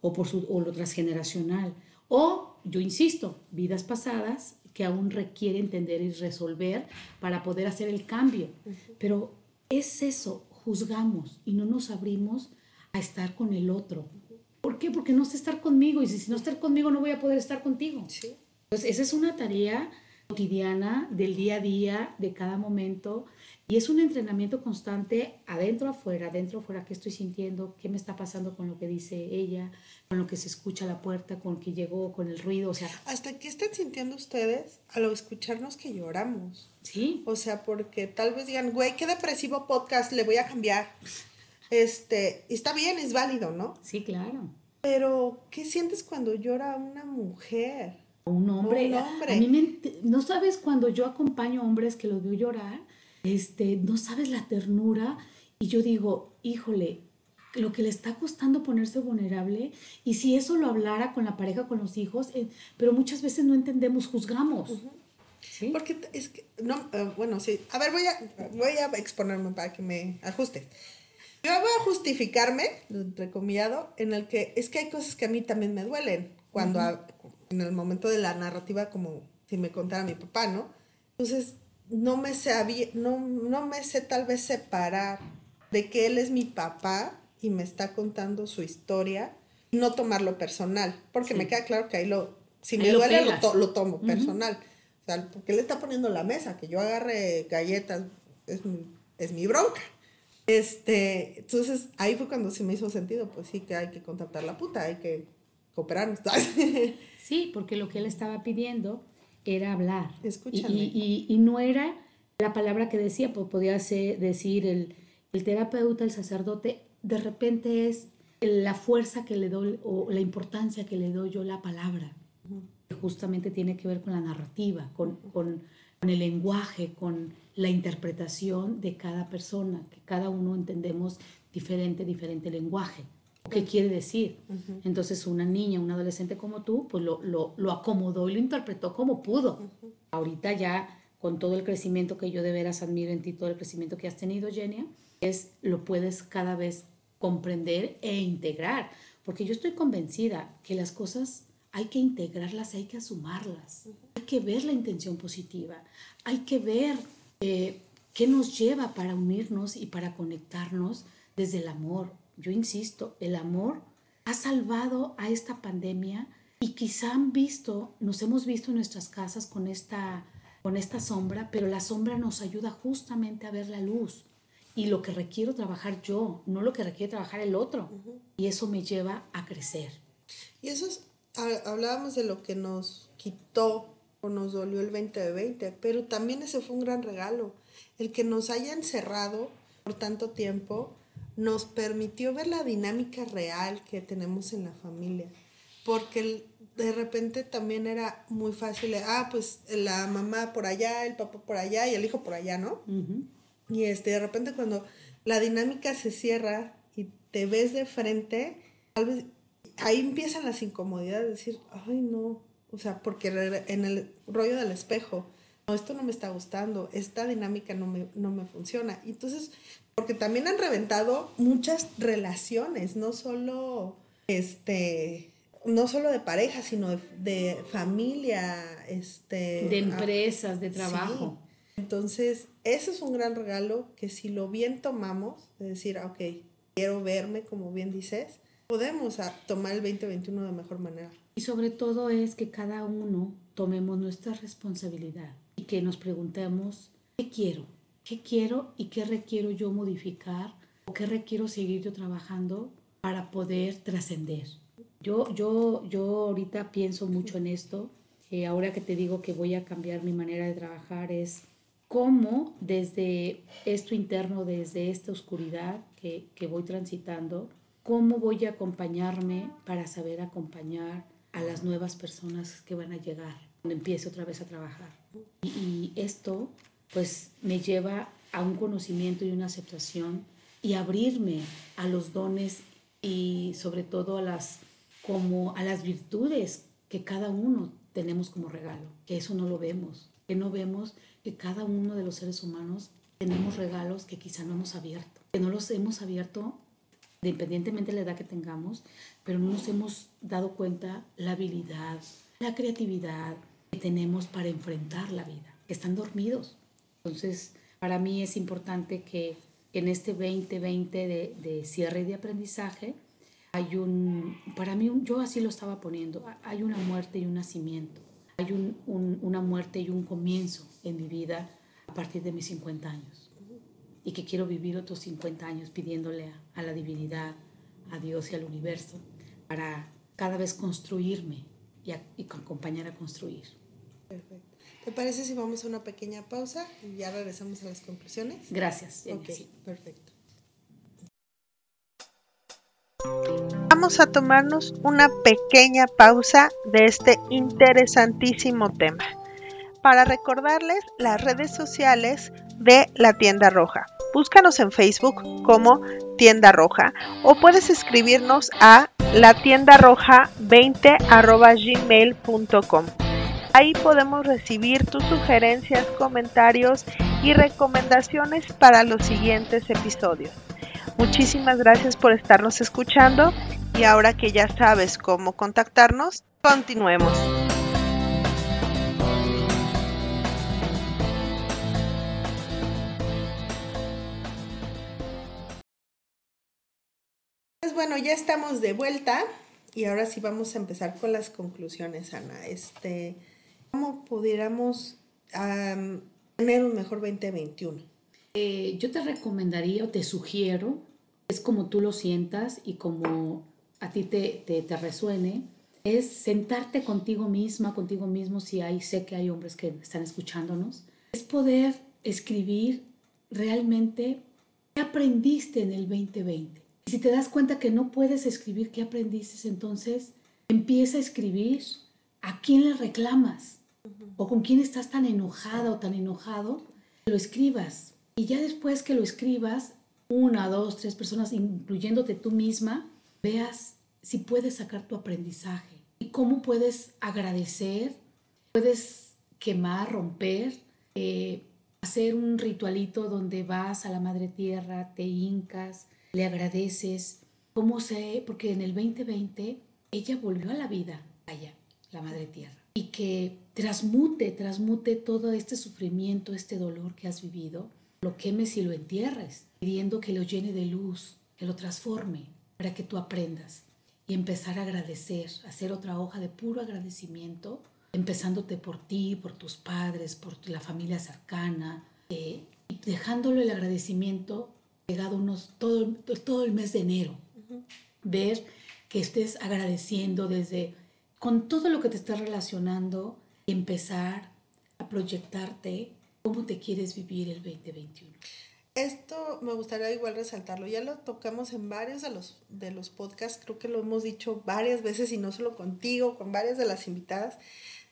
o por su, o lo transgeneracional. O, yo insisto, vidas pasadas que aún requiere entender y resolver para poder hacer el cambio. Pero es eso, juzgamos y no nos abrimos a estar con el otro. ¿Por qué? Porque no está estar conmigo y si, no estar conmigo no voy a poder estar contigo. Entonces, esa es una tarea cotidiana del día a día, de cada momento. Y es un entrenamiento constante adentro, afuera, adentro, afuera, qué estoy sintiendo, qué me está pasando con lo que dice ella, con lo que se escucha a la puerta, con que llegó, con el ruido, o sea. ¿Hasta qué están sintiendo ustedes al escucharnos que lloramos? Sí. O sea, porque tal vez digan, güey, qué depresivo podcast, le voy a cambiar. Este, está bien, es válido, ¿no? Sí, claro. Pero, ¿qué sientes cuando llora una mujer? Un hombre. Un hombre. A mí me, no sabes cuando yo acompaño hombres que los veo llorar, este, no sabes la ternura y yo digo, híjole, lo que le está costando ponerse vulnerable y si eso lo hablara con la pareja, con los hijos, eh, pero muchas veces no entendemos, juzgamos. ¿Sí? Porque es que, no, uh, bueno, sí. A ver, voy a, voy a exponerme para que me ajuste. Yo voy a justificarme, recomendado, en el que es que hay cosas que a mí también me duelen. Cuando, uh -huh. a, en el momento de la narrativa, como si me contara mi papá, ¿no? Entonces, no me sé, no, no me sé tal vez separar de que él es mi papá y me está contando su historia, no tomarlo personal, porque sí. me queda claro que ahí lo, si me duele, lo, to, lo, tomo uh -huh. personal. O sea, porque él está poniendo la mesa, que yo agarre galletas, es mi, es mi bronca. Este, entonces ahí fue cuando se me hizo sentido, pues sí que hay que contratar la puta, hay que cooperar. sí, porque lo que él estaba pidiendo era hablar. Escúchame. Y, y, y, no era la palabra que decía, pues podía ser, decir el, el terapeuta, el sacerdote, de repente es la fuerza que le doy o la importancia que le doy yo la palabra. Uh -huh. Justamente tiene que ver con la narrativa, con, con, con, el lenguaje, con la interpretación de cada persona, que cada uno entendemos diferente, diferente lenguaje. ¿Qué quiere decir? Uh -huh. Entonces una niña, un adolescente como tú, pues lo, lo, lo acomodó y lo interpretó como pudo. Uh -huh. Ahorita ya con todo el crecimiento que yo de veras admiro en ti, todo el crecimiento que has tenido, Genia, es lo puedes cada vez comprender e integrar. Porque yo estoy convencida que las cosas hay que integrarlas, hay que asumarlas, uh -huh. hay que ver la intención positiva, hay que ver eh, qué nos lleva para unirnos y para conectarnos desde el amor. Yo insisto, el amor ha salvado a esta pandemia y quizá han visto, nos hemos visto en nuestras casas con esta, con esta sombra, pero la sombra nos ayuda justamente a ver la luz y lo que requiero trabajar yo, no lo que requiere trabajar el otro. Uh -huh. Y eso me lleva a crecer. Y eso es, hablábamos de lo que nos quitó o nos dolió el 2020, pero también ese fue un gran regalo. El que nos haya encerrado por tanto tiempo nos permitió ver la dinámica real que tenemos en la familia. Porque de repente también era muy fácil, ah, pues la mamá por allá, el papá por allá y el hijo por allá, ¿no? Uh -huh. Y este, de repente cuando la dinámica se cierra y te ves de frente, tal vez ahí empiezan las incomodidades, de decir, ay no, o sea, porque en el rollo del espejo, no, esto no me está gustando, esta dinámica no me, no me funciona. Y entonces, porque también han reventado muchas relaciones, no solo, este, no solo de pareja, sino de, de familia, este... De empresas, de trabajo. Sí. Entonces, eso es un gran regalo que si lo bien tomamos, de decir, ok, quiero verme, como bien dices, podemos tomar el 2021 de mejor manera. Y sobre todo es que cada uno tomemos nuestra responsabilidad que nos preguntemos, ¿qué quiero? ¿Qué quiero y qué requiero yo modificar? ¿O qué requiero seguir yo trabajando para poder trascender? Yo, yo, yo ahorita pienso mucho en esto. Eh, ahora que te digo que voy a cambiar mi manera de trabajar es cómo desde esto interno, desde esta oscuridad que, que voy transitando, cómo voy a acompañarme para saber acompañar a las nuevas personas que van a llegar cuando empiece otra vez a trabajar. Y, esto pues me lleva a un conocimiento y una aceptación y abrirme a los dones y sobre todo a las como a las virtudes que cada uno tenemos como regalo, que eso no lo vemos, que no vemos que cada uno de los seres humanos tenemos regalos que quizá no hemos abierto, que no los hemos abierto independientemente de la edad que tengamos, pero no nos hemos dado cuenta la habilidad, la creatividad que tenemos para enfrentar la vida, que están dormidos. Entonces, para mí es importante que en este 2020 de, de cierre y de aprendizaje, hay un, para mí, yo así lo estaba poniendo, hay una muerte y un nacimiento. hay una muerte y un comienzo en mi vida a partir de mis 50 años y que quiero vivir otros 50 años pidiéndole a, la divinidad, a Dios y al universo para cada vez construirme y, acompañar a construir. Perfecto. ¿Te parece si vamos a una pequeña pausa y ya regresamos a las conclusiones? Gracias. ok, perfecto. Vamos a tomarnos una pequeña pausa de este interesantísimo tema para recordarles las redes sociales de la tienda roja. Búscanos en Facebook como tienda roja o puedes escribirnos a la tienda roja 20 gmail.com. Ahí podemos recibir tus sugerencias, comentarios y recomendaciones para los siguientes episodios. Muchísimas gracias por estarnos escuchando y ahora que ya sabes cómo contactarnos, continuemos. Bueno, ya estamos de vuelta y ahora sí vamos a empezar con las conclusiones, Ana. Este, ¿Cómo pudiéramos tener un mejor 2021? Eh, yo te recomendaría te sugiero, es como tú lo sientas y como a ti te, te, resuene, es sentarte contigo misma, contigo mismo, si hay, sé que hay hombres que están escuchándonos, es poder escribir realmente qué aprendiste en el 2020. Si te das cuenta que no puedes escribir qué aprendiste, entonces empieza a escribir a quién le reclamas o con quién estás tan enojada o tan enojado, lo escribas. Y ya después que lo escribas, una, dos, tres personas, incluyéndote tú misma, veas si puedes sacar tu aprendizaje y cómo puedes agradecer, puedes quemar, romper, eh, hacer un ritualito donde vas a la Madre Tierra, te hincas, le agradeces. ¿Cómo sé? Porque en el 2020 ella volvió a la vida, allá, la Madre Tierra. Y que transmute, transmute todo este sufrimiento, este dolor que has vivido, lo quemes y lo entierres, pidiendo que lo llene de luz, que lo transforme, para que tú aprendas y empezar a agradecer, hacer otra hoja de puro agradecimiento, empezándote por ti, por tus padres, por la familia cercana, eh, y dejándolo el agradecimiento pegado unos, todo, todo el mes de enero. Ver que estés agradeciendo desde, con todo lo que te está relacionando, empezar a proyectarte cómo te quieres vivir el 2021 esto me gustaría igual resaltarlo. Ya lo tocamos en varios de los, de los podcasts, creo que lo hemos dicho varias veces y no solo contigo, con varias de las invitadas.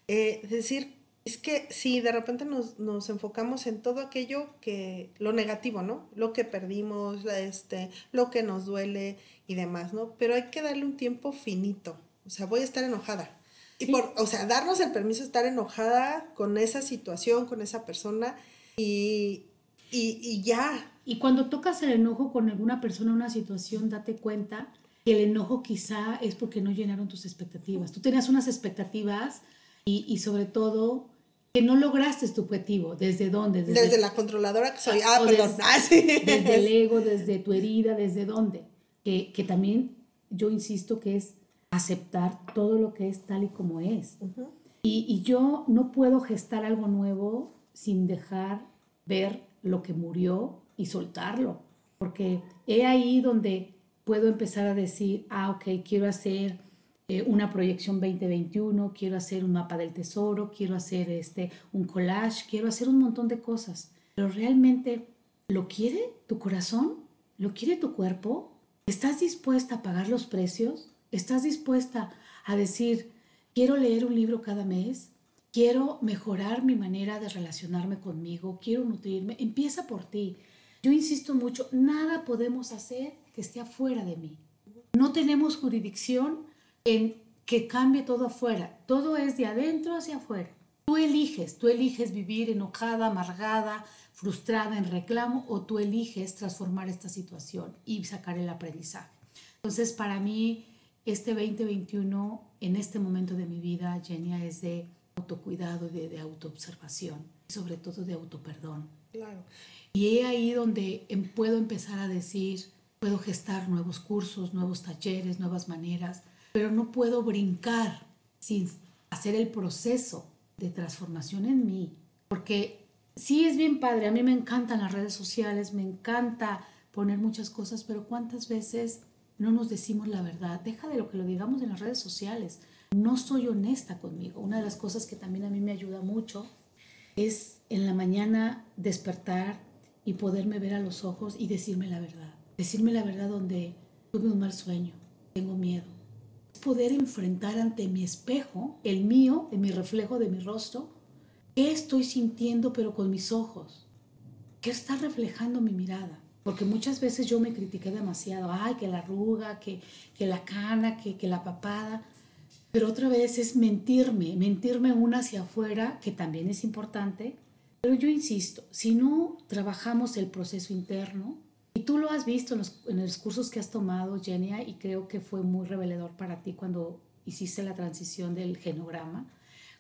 Eh, decir, es que si de repente nos, nos, enfocamos en todo aquello que, lo negativo, ¿no? Lo que perdimos, este, lo que nos duele y demás, ¿no? Pero hay que darle un tiempo finito. O sea, voy a estar enojada. Y por, o sea, darnos el permiso de estar enojada con esa situación, con esa persona y, y, ya. Y cuando tocas el enojo con alguna persona, una situación, date cuenta que el enojo quizá es porque no llenaron tus expectativas. Tú tenías unas expectativas y, y sobre todo que no lograste tu objetivo. ¿Desde dónde? Desde, la controladora que soy. Ah, perdón. Desde, ah, sí. desde, el ego, desde tu herida, ¿desde dónde? Que, que, también yo insisto que es aceptar todo lo que es tal y como es. y, y yo no puedo gestar algo nuevo sin dejar ver lo que murió y soltarlo, porque he ahí donde puedo empezar a decir, ah, ok, quiero hacer eh, una proyección 2021, quiero hacer un mapa del tesoro, quiero hacer este, un collage, quiero hacer un montón de cosas, pero realmente, ¿lo quiere tu corazón? ¿Lo quiere tu cuerpo? ¿Estás dispuesta a pagar los precios? ¿Estás dispuesta a decir, quiero leer un libro cada mes? quiero mejorar mi manera de relacionarme conmigo, quiero nutrirme, empieza por ti. Yo insisto mucho, nada podemos hacer que esté afuera de mí. No tenemos jurisdicción en que cambie todo afuera, todo es de adentro hacia afuera. Tú eliges, tú eliges vivir enojada, amargada, frustrada, en reclamo, o tú eliges transformar esta situación y sacar el aprendizaje. Entonces, para mí, este 2021, en este momento de mi vida, Genia, es de autocuidado, de, de autoobservación, sobre todo de autoperdón. Claro. Y es ahí donde em, puedo empezar a decir, puedo gestar nuevos cursos, nuevos talleres, nuevas maneras, pero no puedo brincar sin hacer el proceso de transformación en mí. Porque sí es bien padre, a mí me encantan las redes sociales, me encanta poner muchas cosas, pero ¿cuántas veces no nos decimos la verdad? Deja de lo que lo digamos en las redes sociales. No soy honesta conmigo. Una de las cosas que también a mí me ayuda mucho es en la mañana despertar y poderme ver a los ojos y decirme la verdad. Decirme la verdad donde tuve un mal sueño, tengo miedo. Poder enfrentar ante mi espejo, el mío, en mi reflejo de mi rostro, qué estoy sintiendo pero con mis ojos. ¿Qué está reflejando mi mirada? Porque muchas veces yo me critiqué demasiado. Ay, que la arruga, que, que la cana, que, que la papada. Pero otra vez es mentirme, mentirme una hacia afuera, que también es importante. Pero yo insisto, si no trabajamos el proceso interno, y tú lo has visto en los, en los cursos que has tomado, Genia, y creo que fue muy revelador para ti cuando hiciste la transición del genograma,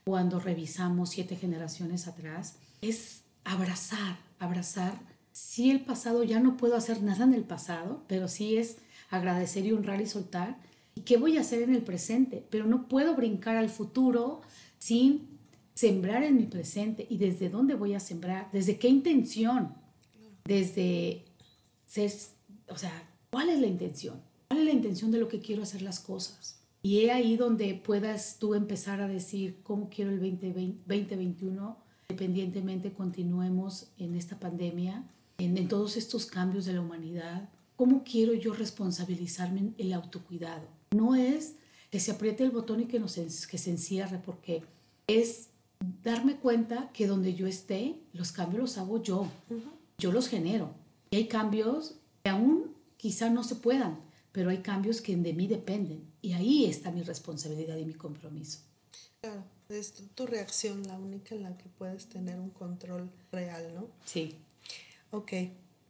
cuando revisamos siete generaciones atrás, es abrazar, abrazar. Si el pasado ya no puedo hacer nada en el pasado, pero sí es agradecer y honrar y soltar, ¿Y qué voy a hacer en el presente? Pero no puedo brincar al futuro sin sembrar en mi presente. ¿Y desde dónde voy a sembrar? ¿Desde qué intención? Desde ser, o sea, ¿cuál es la intención? ¿Cuál es la intención de lo que quiero hacer las cosas? Y es ahí donde puedas tú empezar a decir cómo quiero el 2020, 2021, independientemente continuemos en esta pandemia, en, en todos estos cambios de la humanidad, ¿cómo quiero yo responsabilizarme en el autocuidado? No es que se apriete el botón y que, nos, que se encierre, porque es darme cuenta que donde yo esté, los cambios los hago yo. Yo los genero. Y hay cambios que aún quizá no se puedan, pero hay cambios que de mí dependen. Y ahí está mi responsabilidad y mi compromiso. Claro, es tu reacción la única en la que puedes tener un control real, ¿no? Sí. Ok.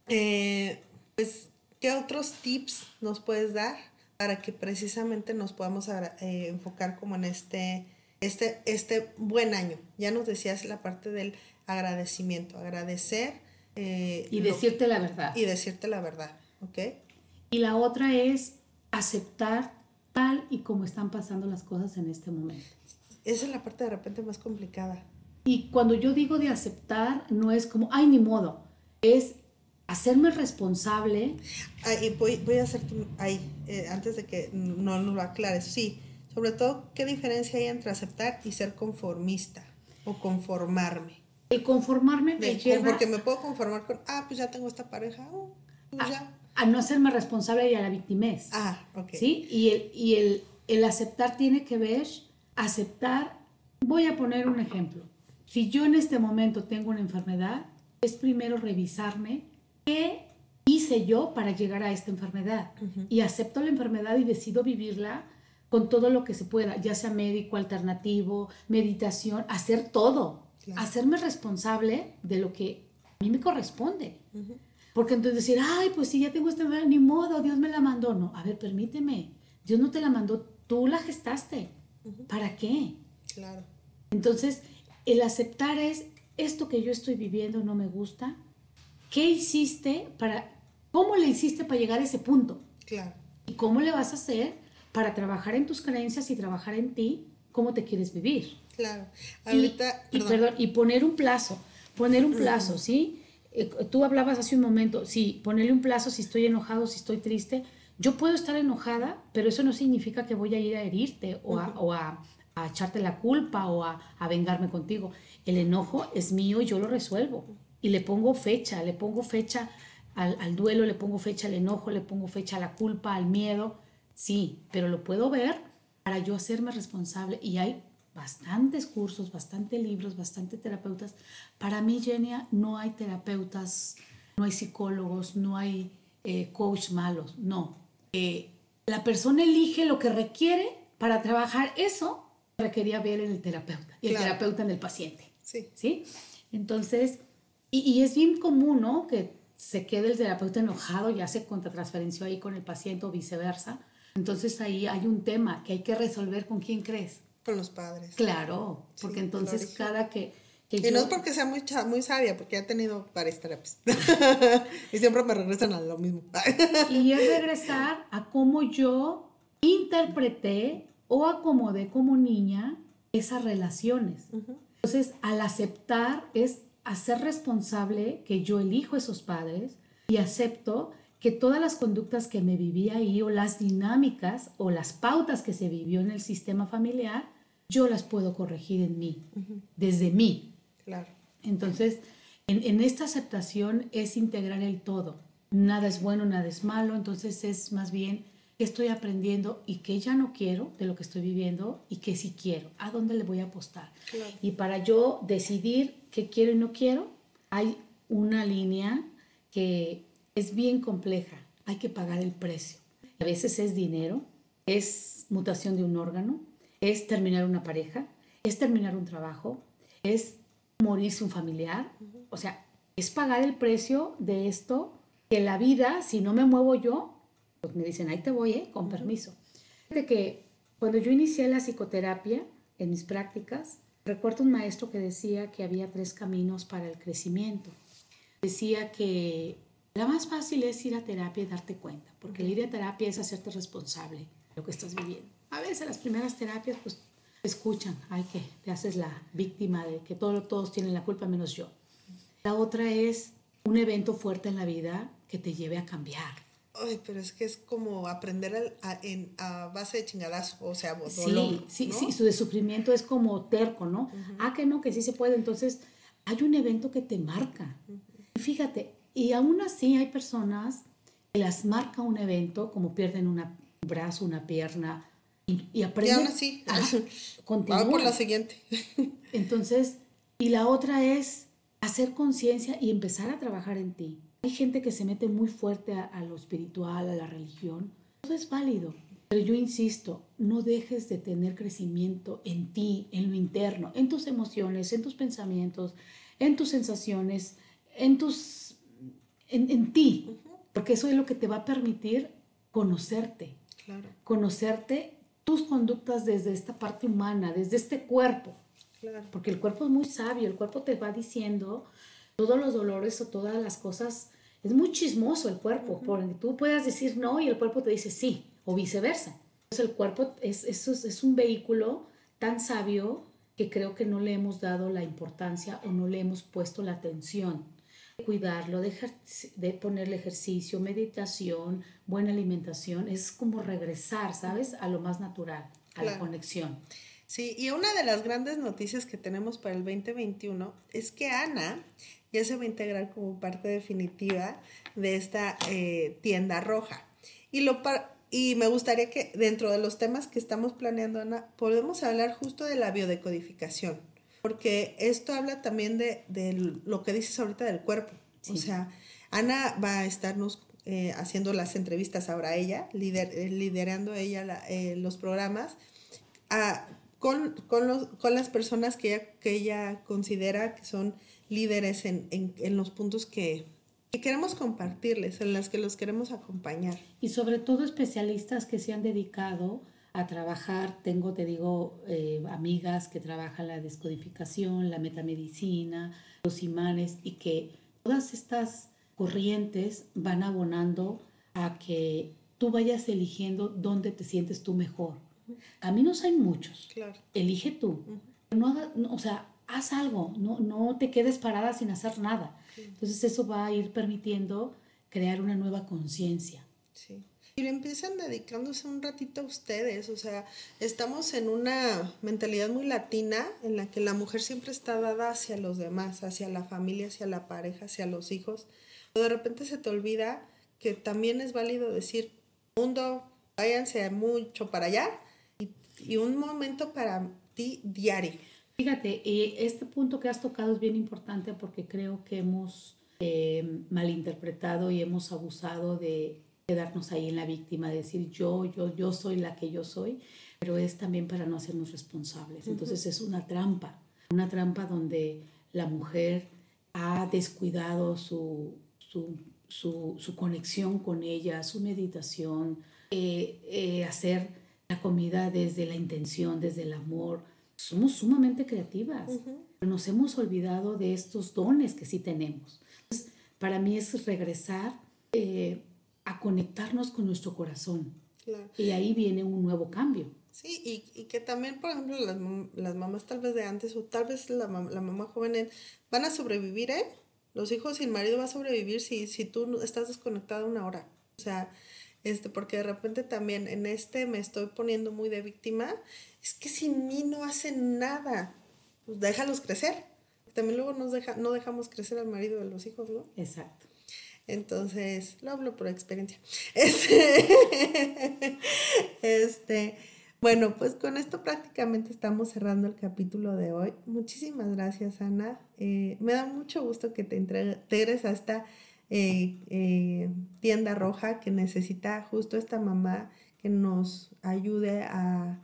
Eh, pues, ¿qué otros tips nos puedes dar para que precisamente nos podamos eh, enfocar como en este, este, este buen año. Ya nos decías la parte del agradecimiento, agradecer. Eh, y decirte la verdad. Y decirte la verdad, ¿ok? Y la otra es aceptar tal y como están pasando las cosas en este momento. Esa es la parte de repente más complicada. Y cuando yo digo de aceptar, no es como, ay, ni modo, es hacerme responsable. y voy, voy, a hacer ahí, eh, antes de que no nos lo aclares, sí, sobre todo, ¿qué diferencia hay entre aceptar y ser conformista o conformarme? El conformarme me lleva... Porque me puedo conformar con, ah, pues ya tengo esta pareja, oh, pues a, ya. a, no hacerme responsable y a la victimez. Ah, ok. ¿Sí? Y el, y el, el aceptar tiene que ver, aceptar, voy a poner un ejemplo. Si yo en este momento tengo una enfermedad, es primero revisarme ¿qué hice yo para llegar a esta enfermedad? Y acepto la enfermedad y decido vivirla con todo lo que se pueda, ya sea médico, alternativo, meditación, hacer todo, hacerme responsable de lo que a mí me corresponde. Porque entonces decir, ay, pues si ya tengo esta enfermedad, ni modo, Dios me la mandó. No, a ver, permíteme, Dios no te la mandó, tú la gestaste. ¿Para qué? Claro. Entonces, el aceptar es, esto que yo estoy viviendo no me gusta, ¿Qué hiciste para, cómo le hiciste para llegar a ese punto? Claro. ¿Y cómo le vas a hacer para trabajar en tus creencias y trabajar en ti cómo te quieres vivir? Claro. Ahorita, y, perdón. Y, poner un plazo, poner un plazo, ¿sí? Eh, tú hablabas hace un momento, sí, ponerle un plazo si estoy enojado, si estoy triste. Yo puedo estar enojada, pero eso no significa que voy a ir a herirte o, a, o a, a, echarte la culpa o a, a vengarme contigo. El enojo es mío y yo lo resuelvo y le pongo fecha, le pongo fecha al, duelo, le pongo fecha al enojo, le pongo fecha a la culpa, al miedo, sí, pero lo puedo ver para yo hacerme responsable y hay bastantes cursos, bastantes libros, bastantes terapeutas. Para mí, Genia, no hay terapeutas, no hay psicólogos, no hay eh, coach malos, no. Eh, la persona elige lo que requiere para trabajar eso requería ver en el terapeuta y el terapeuta en el paciente. Sí. ¿Sí? Entonces, y, es bien común, ¿no? Que se quede el terapeuta enojado y hace contratransferencia ahí con el paciente o viceversa. Entonces ahí hay un tema que hay que resolver con quién crees. Con los padres. Claro, porque entonces cada que... y no es porque sea muy, muy sabia, porque he tenido varias terapias. y siempre me regresan a lo mismo. y es regresar a cómo yo interpreté o acomodé como niña esas relaciones. O Entonces, al aceptar es hacer responsable que yo elijo esos padres y acepto que todas las conductas que me vivía ahí o las dinámicas o las pautas que se vivió en el sistema familiar, yo las puedo corregir en mí, desde mí. Claro. Entonces, en, en, esta aceptación es integrar el todo. Nada es bueno, nada es malo, entonces es más bien qué estoy aprendiendo y qué ya no quiero de lo que estoy viviendo y qué sí quiero, a dónde le voy a apostar. Claro. Y para yo decidir qué quiero y no quiero, hay una línea que es bien compleja. Hay que pagar el precio. A veces es dinero, es mutación de un órgano, es terminar una pareja, es terminar un trabajo, es morirse un familiar. O sea, es pagar el precio de esto que la vida, si no me muevo yo, pues me dicen, ahí te voy, ¿eh? con permiso. De que cuando yo inicié la psicoterapia en mis prácticas, recuerdo un maestro que decía que había tres caminos para el crecimiento. Decía que la más fácil es ir a terapia y darte cuenta, porque el ir a terapia es hacerte responsable de lo que estás viviendo. A veces las primeras terapias, pues, escuchan, hay que te haces la víctima de que todo, todos tienen la culpa menos yo. La otra es un evento fuerte en la vida que te lleve a cambiar. Ay, pero es que es como aprender a, a, en, a base de chingadazo, o sea, dolor, Sí, sí, ¿no? sí, su de sufrimiento es como terco, ¿no? Ah, que no, que sí se puede. Entonces, hay un evento que te marca. Y Fíjate, y aún así hay personas que las marca un evento, como pierden un brazo, una pierna, y, y Y aprenden. aún así, vamos por la siguiente. Entonces, y la otra es hacer conciencia y empezar a trabajar en ti. Hay gente que se mete muy fuerte a, a lo espiritual, a la religión. Todo es válido. Pero yo insisto, no dejes de tener crecimiento en ti, en lo interno, en tus emociones, en tus pensamientos, en tus sensaciones, en tus en, en ti, porque eso es lo que te va a permitir conocerte, Claro, conocerte tus conductas desde esta parte humana, desde este cuerpo. claro. Porque el cuerpo es muy sabio, el cuerpo te va diciendo todos los dolores o todas las cosas. Es muy chismoso el cuerpo, porque tú puedes decir no y el cuerpo te dice sí, o viceversa. Entonces el cuerpo es, es, es un vehículo tan sabio que creo que no le hemos dado la importancia o no le hemos puesto la atención. Cuidarlo, de, de ponerle ejercicio, meditación, buena alimentación, es como regresar, ¿sabes? A lo más natural, a la conexión. Sí, y una de las grandes noticias que tenemos para el 2021 es que Ana ya se va a integrar como parte definitiva de esta eh, tienda roja. Y, lo par- y me gustaría que dentro de los temas que estamos planeando, Ana, podemos hablar justo de la biodecodificación, porque esto habla también de, de lo que dices ahorita del cuerpo. O Sí. sea, Ana va a estarnos eh, haciendo las entrevistas ahora ella, lider- eh, liderando ella la- eh, los programas a- con, con, los, con las personas que ella, que ella considera que son líderes en, en, en los puntos que, que queremos compartirles, en las que los queremos acompañar. Y sobre todo especialistas que se han dedicado a trabajar, tengo, te digo, eh, amigas que trabajan la descodificación, la metamedicina, los imanes, y que todas estas corrientes van abonando a que tú vayas eligiendo dónde te sientes tú mejor. Caminos hay muchos, Claro. elige tú. No haga- no, o sea, haz algo, no, no te quedes parada sin hacer nada. Entonces eso va a ir permitiendo crear una nueva conciencia. Sí. Y le empiezan dedicándose un ratito a ustedes, o sea, estamos en una mentalidad muy latina en la que la mujer siempre está dada hacia los demás, hacia la familia, hacia la pareja, hacia los hijos. Pero de repente se te olvida que también es válido decir, mundo, váyanse mucho para allá y, y un momento para ti diario. Fíjate, y este punto que has tocado es bien importante porque creo que hemos eh, malinterpretado y hemos abusado de quedarnos ahí en la víctima, de decir yo, yo, yo soy la que yo soy, pero es también para no hacernos responsables. Entonces es una trampa, una trampa donde la mujer ha descuidado su, su, su, su conexión con ella, su meditación, eh, eh, hacer la comida desde la intención, desde el amor. Somos sumamente creativas, pero nos hemos olvidado de estos dones que sí tenemos. Entonces, para mí es regresar eh, a conectarnos con nuestro corazón. Y ahí viene un nuevo cambio. Sí, y, y que también, por ejemplo, las, las, mamás tal vez de antes o tal vez la, la mamá joven van a sobrevivir, ¿eh? Los hijos y el marido van a sobrevivir si, si tú estás desconectada una hora. O sea, este, porque de repente también en este me estoy poniendo muy de víctima. Es que sin mí no hacen nada. Pues déjalos crecer. También luego nos deja, no dejamos crecer al marido de los hijos, ¿no? Exacto. Entonces, lo hablo por experiencia. Este, este, bueno, pues con esto prácticamente estamos cerrando el capítulo de hoy. Muchísimas gracias, Ana. Eh, me da mucho gusto que te integres a esta eh, eh, tienda roja que necesita justo esta mamá que nos ayude a,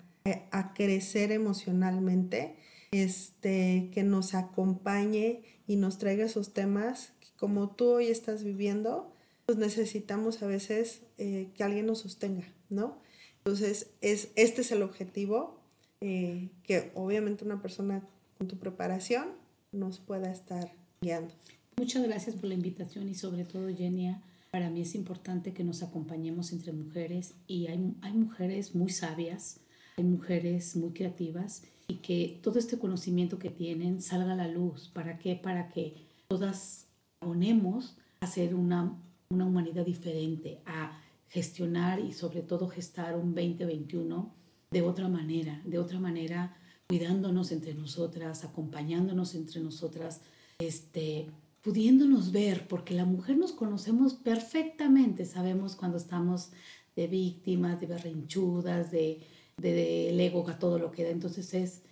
a crecer emocionalmente, este, que nos acompañe y nos traiga esos temas como tú hoy estás viviendo, pues necesitamos a veces que alguien nos sostenga, ¿no? Entonces, es, este es el objetivo, eh, que obviamente una persona con tu preparación nos pueda estar guiando. Muchas gracias por la invitación y sobre todo, Genia, para mí es importante que nos acompañemos entre mujeres y hay, hay mujeres muy sabias, hay mujeres muy creativas y que todo este conocimiento que tienen salga a la luz. ¿Para qué? Para que todas ponemos a ser una, una humanidad diferente, a gestionar y sobre todo gestar un 2021 de otra manera, de otra manera cuidándonos entre nosotras, acompañándonos entre nosotras, este, pudiéndonos ver, porque la mujer nos conocemos perfectamente, sabemos cuando estamos de víctimas, de berrinchudas, de, de, ego a todo lo que da. Entonces es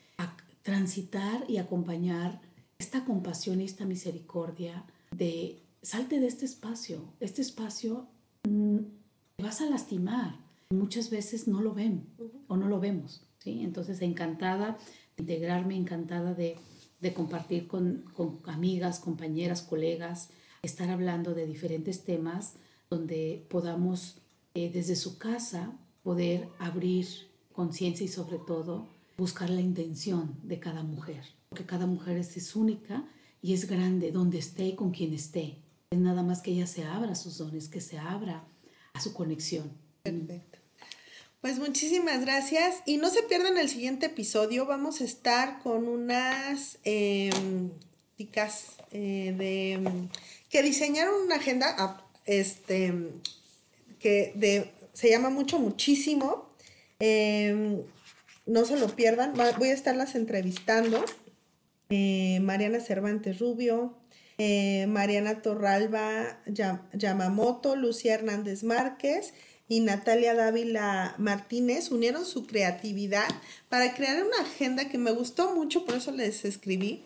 transitar y acompañar esta compasión y esta misericordia de salte de este espacio. Este espacio mm, vas a lastimar. Muchas veces no lo ven o no lo vemos. ¿sí? Entonces, encantada de integrarme, encantada de, de compartir con, con, amigas, compañeras, colegas, estar hablando de diferentes temas donde podamos eh, desde su casa poder abrir conciencia y sobre todo buscar la intención de cada mujer. Porque cada mujer es, es única y es grande donde esté y con quien esté. Es nada más que ella se abra a sus dones, que se abra a su conexión. Perfecto. Pues muchísimas gracias y no se pierdan el siguiente episodio. Vamos a estar con unas chicas eh, de que diseñaron una agenda ah, este que de, se llama mucho muchísimo. Em, no se lo pierdan. voy a estarlas entrevistando. Eh, Mariana Cervantes Rubio, eh, Mariana Torralba Yamamoto, Lucía Hernández Márquez y Natalia Dávila Martínez unieron su creatividad para crear una agenda que me gustó mucho, por eso les escribí,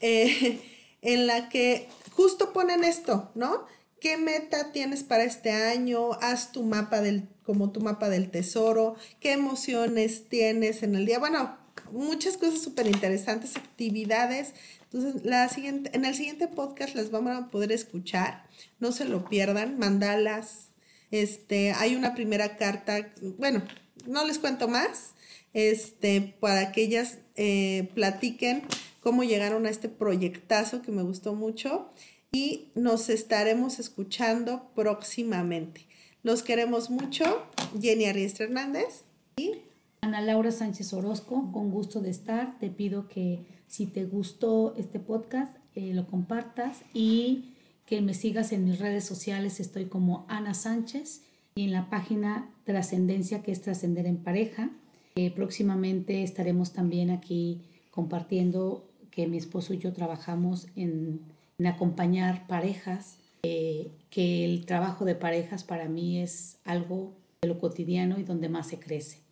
eh, en la que justo ponen esto, ¿no? ¿Qué meta tienes para este año? Haz tu mapa del, como tu mapa del tesoro, qué emociones tienes en el día. Bueno, muchas cosas súper interesantes, actividades entonces, la siguiente, en el siguiente podcast las vamos a poder escuchar. No se lo pierdan. Mandalas. Este, hay una primera carta. Bueno, no les cuento más. Este, para que ellas eh, platiquen cómo llegaron a este proyectazo que me gustó mucho. Y nos estaremos escuchando próximamente. Los queremos mucho. Jenny Ariestra Hernández y Ana Laura Sánchez Orozco, con gusto de estar. Te pido que si te gustó este podcast, eh, lo compartas y que me sigas en mis redes sociales. Estoy como Ana Sánchez y en la página Trascendencia, que es Trascender en Pareja. Eh, próximamente estaremos también aquí compartiendo que mi esposo y yo trabajamos en, acompañar parejas, eh, que el trabajo de parejas para mí es algo de lo cotidiano y donde más se crece.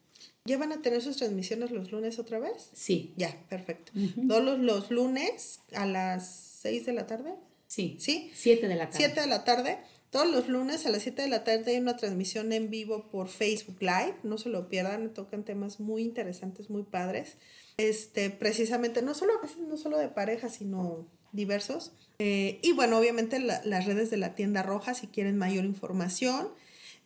¿Ya van a tener sus transmisiones los lunes otra vez? Sí. Ya, perfecto. Todos los, lunes a las 6 de la tarde. Sí. ¿Sí? 7 de la tarde. 7 de la tarde. Todos los lunes a las 7 de la tarde hay una transmisión en vivo por Facebook Live. No se lo pierdan, tocan temas muy interesantes, muy padres. Este, precisamente, no solo, no solo de pareja, sino diversos. Eh, y bueno, obviamente las redes de la tienda roja si quieren mayor información.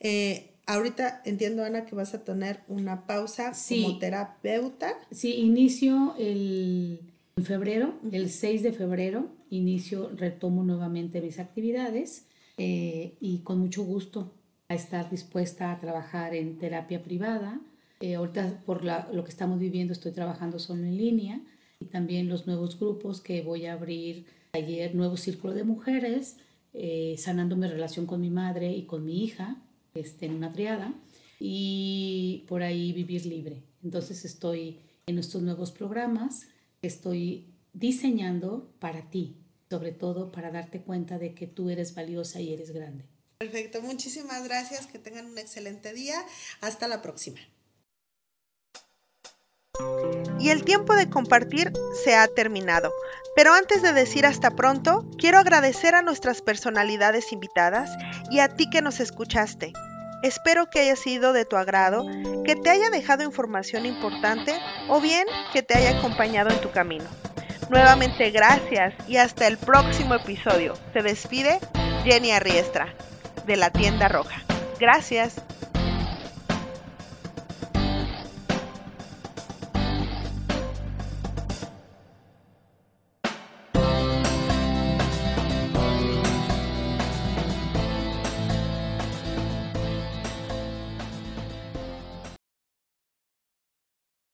Eh, Ahorita entiendo, Ana, que vas a tener una pausa como terapeuta. Sí, inicio el, en febrero, el 6 de febrero, inicio, retomo nuevamente mis actividades eh, y con mucho gusto a estar dispuesta a trabajar en terapia privada. Eh, ahorita por lo que estamos viviendo estoy trabajando solo en línea y también los nuevos grupos que voy a abrir ayer, nuevo círculo de mujeres, eh, sanando mi relación con mi madre y con mi hija este, en una triada y por ahí vivir libre. Entonces estoy en estos nuevos programas, estoy diseñando para ti, sobre todo para darte cuenta de que tú eres valiosa y eres grande. Perfecto, muchísimas gracias, que tengan un excelente día, hasta la próxima. Y el tiempo de compartir se ha terminado, pero antes de decir hasta pronto, quiero agradecer a nuestras personalidades invitadas y a ti que nos escuchaste. Espero que haya sido de tu agrado, que te haya dejado información importante o bien que te haya acompañado en tu camino. Nuevamente gracias y hasta el próximo episodio. Se despide Jenny Arriestra de la tienda roja. Gracias.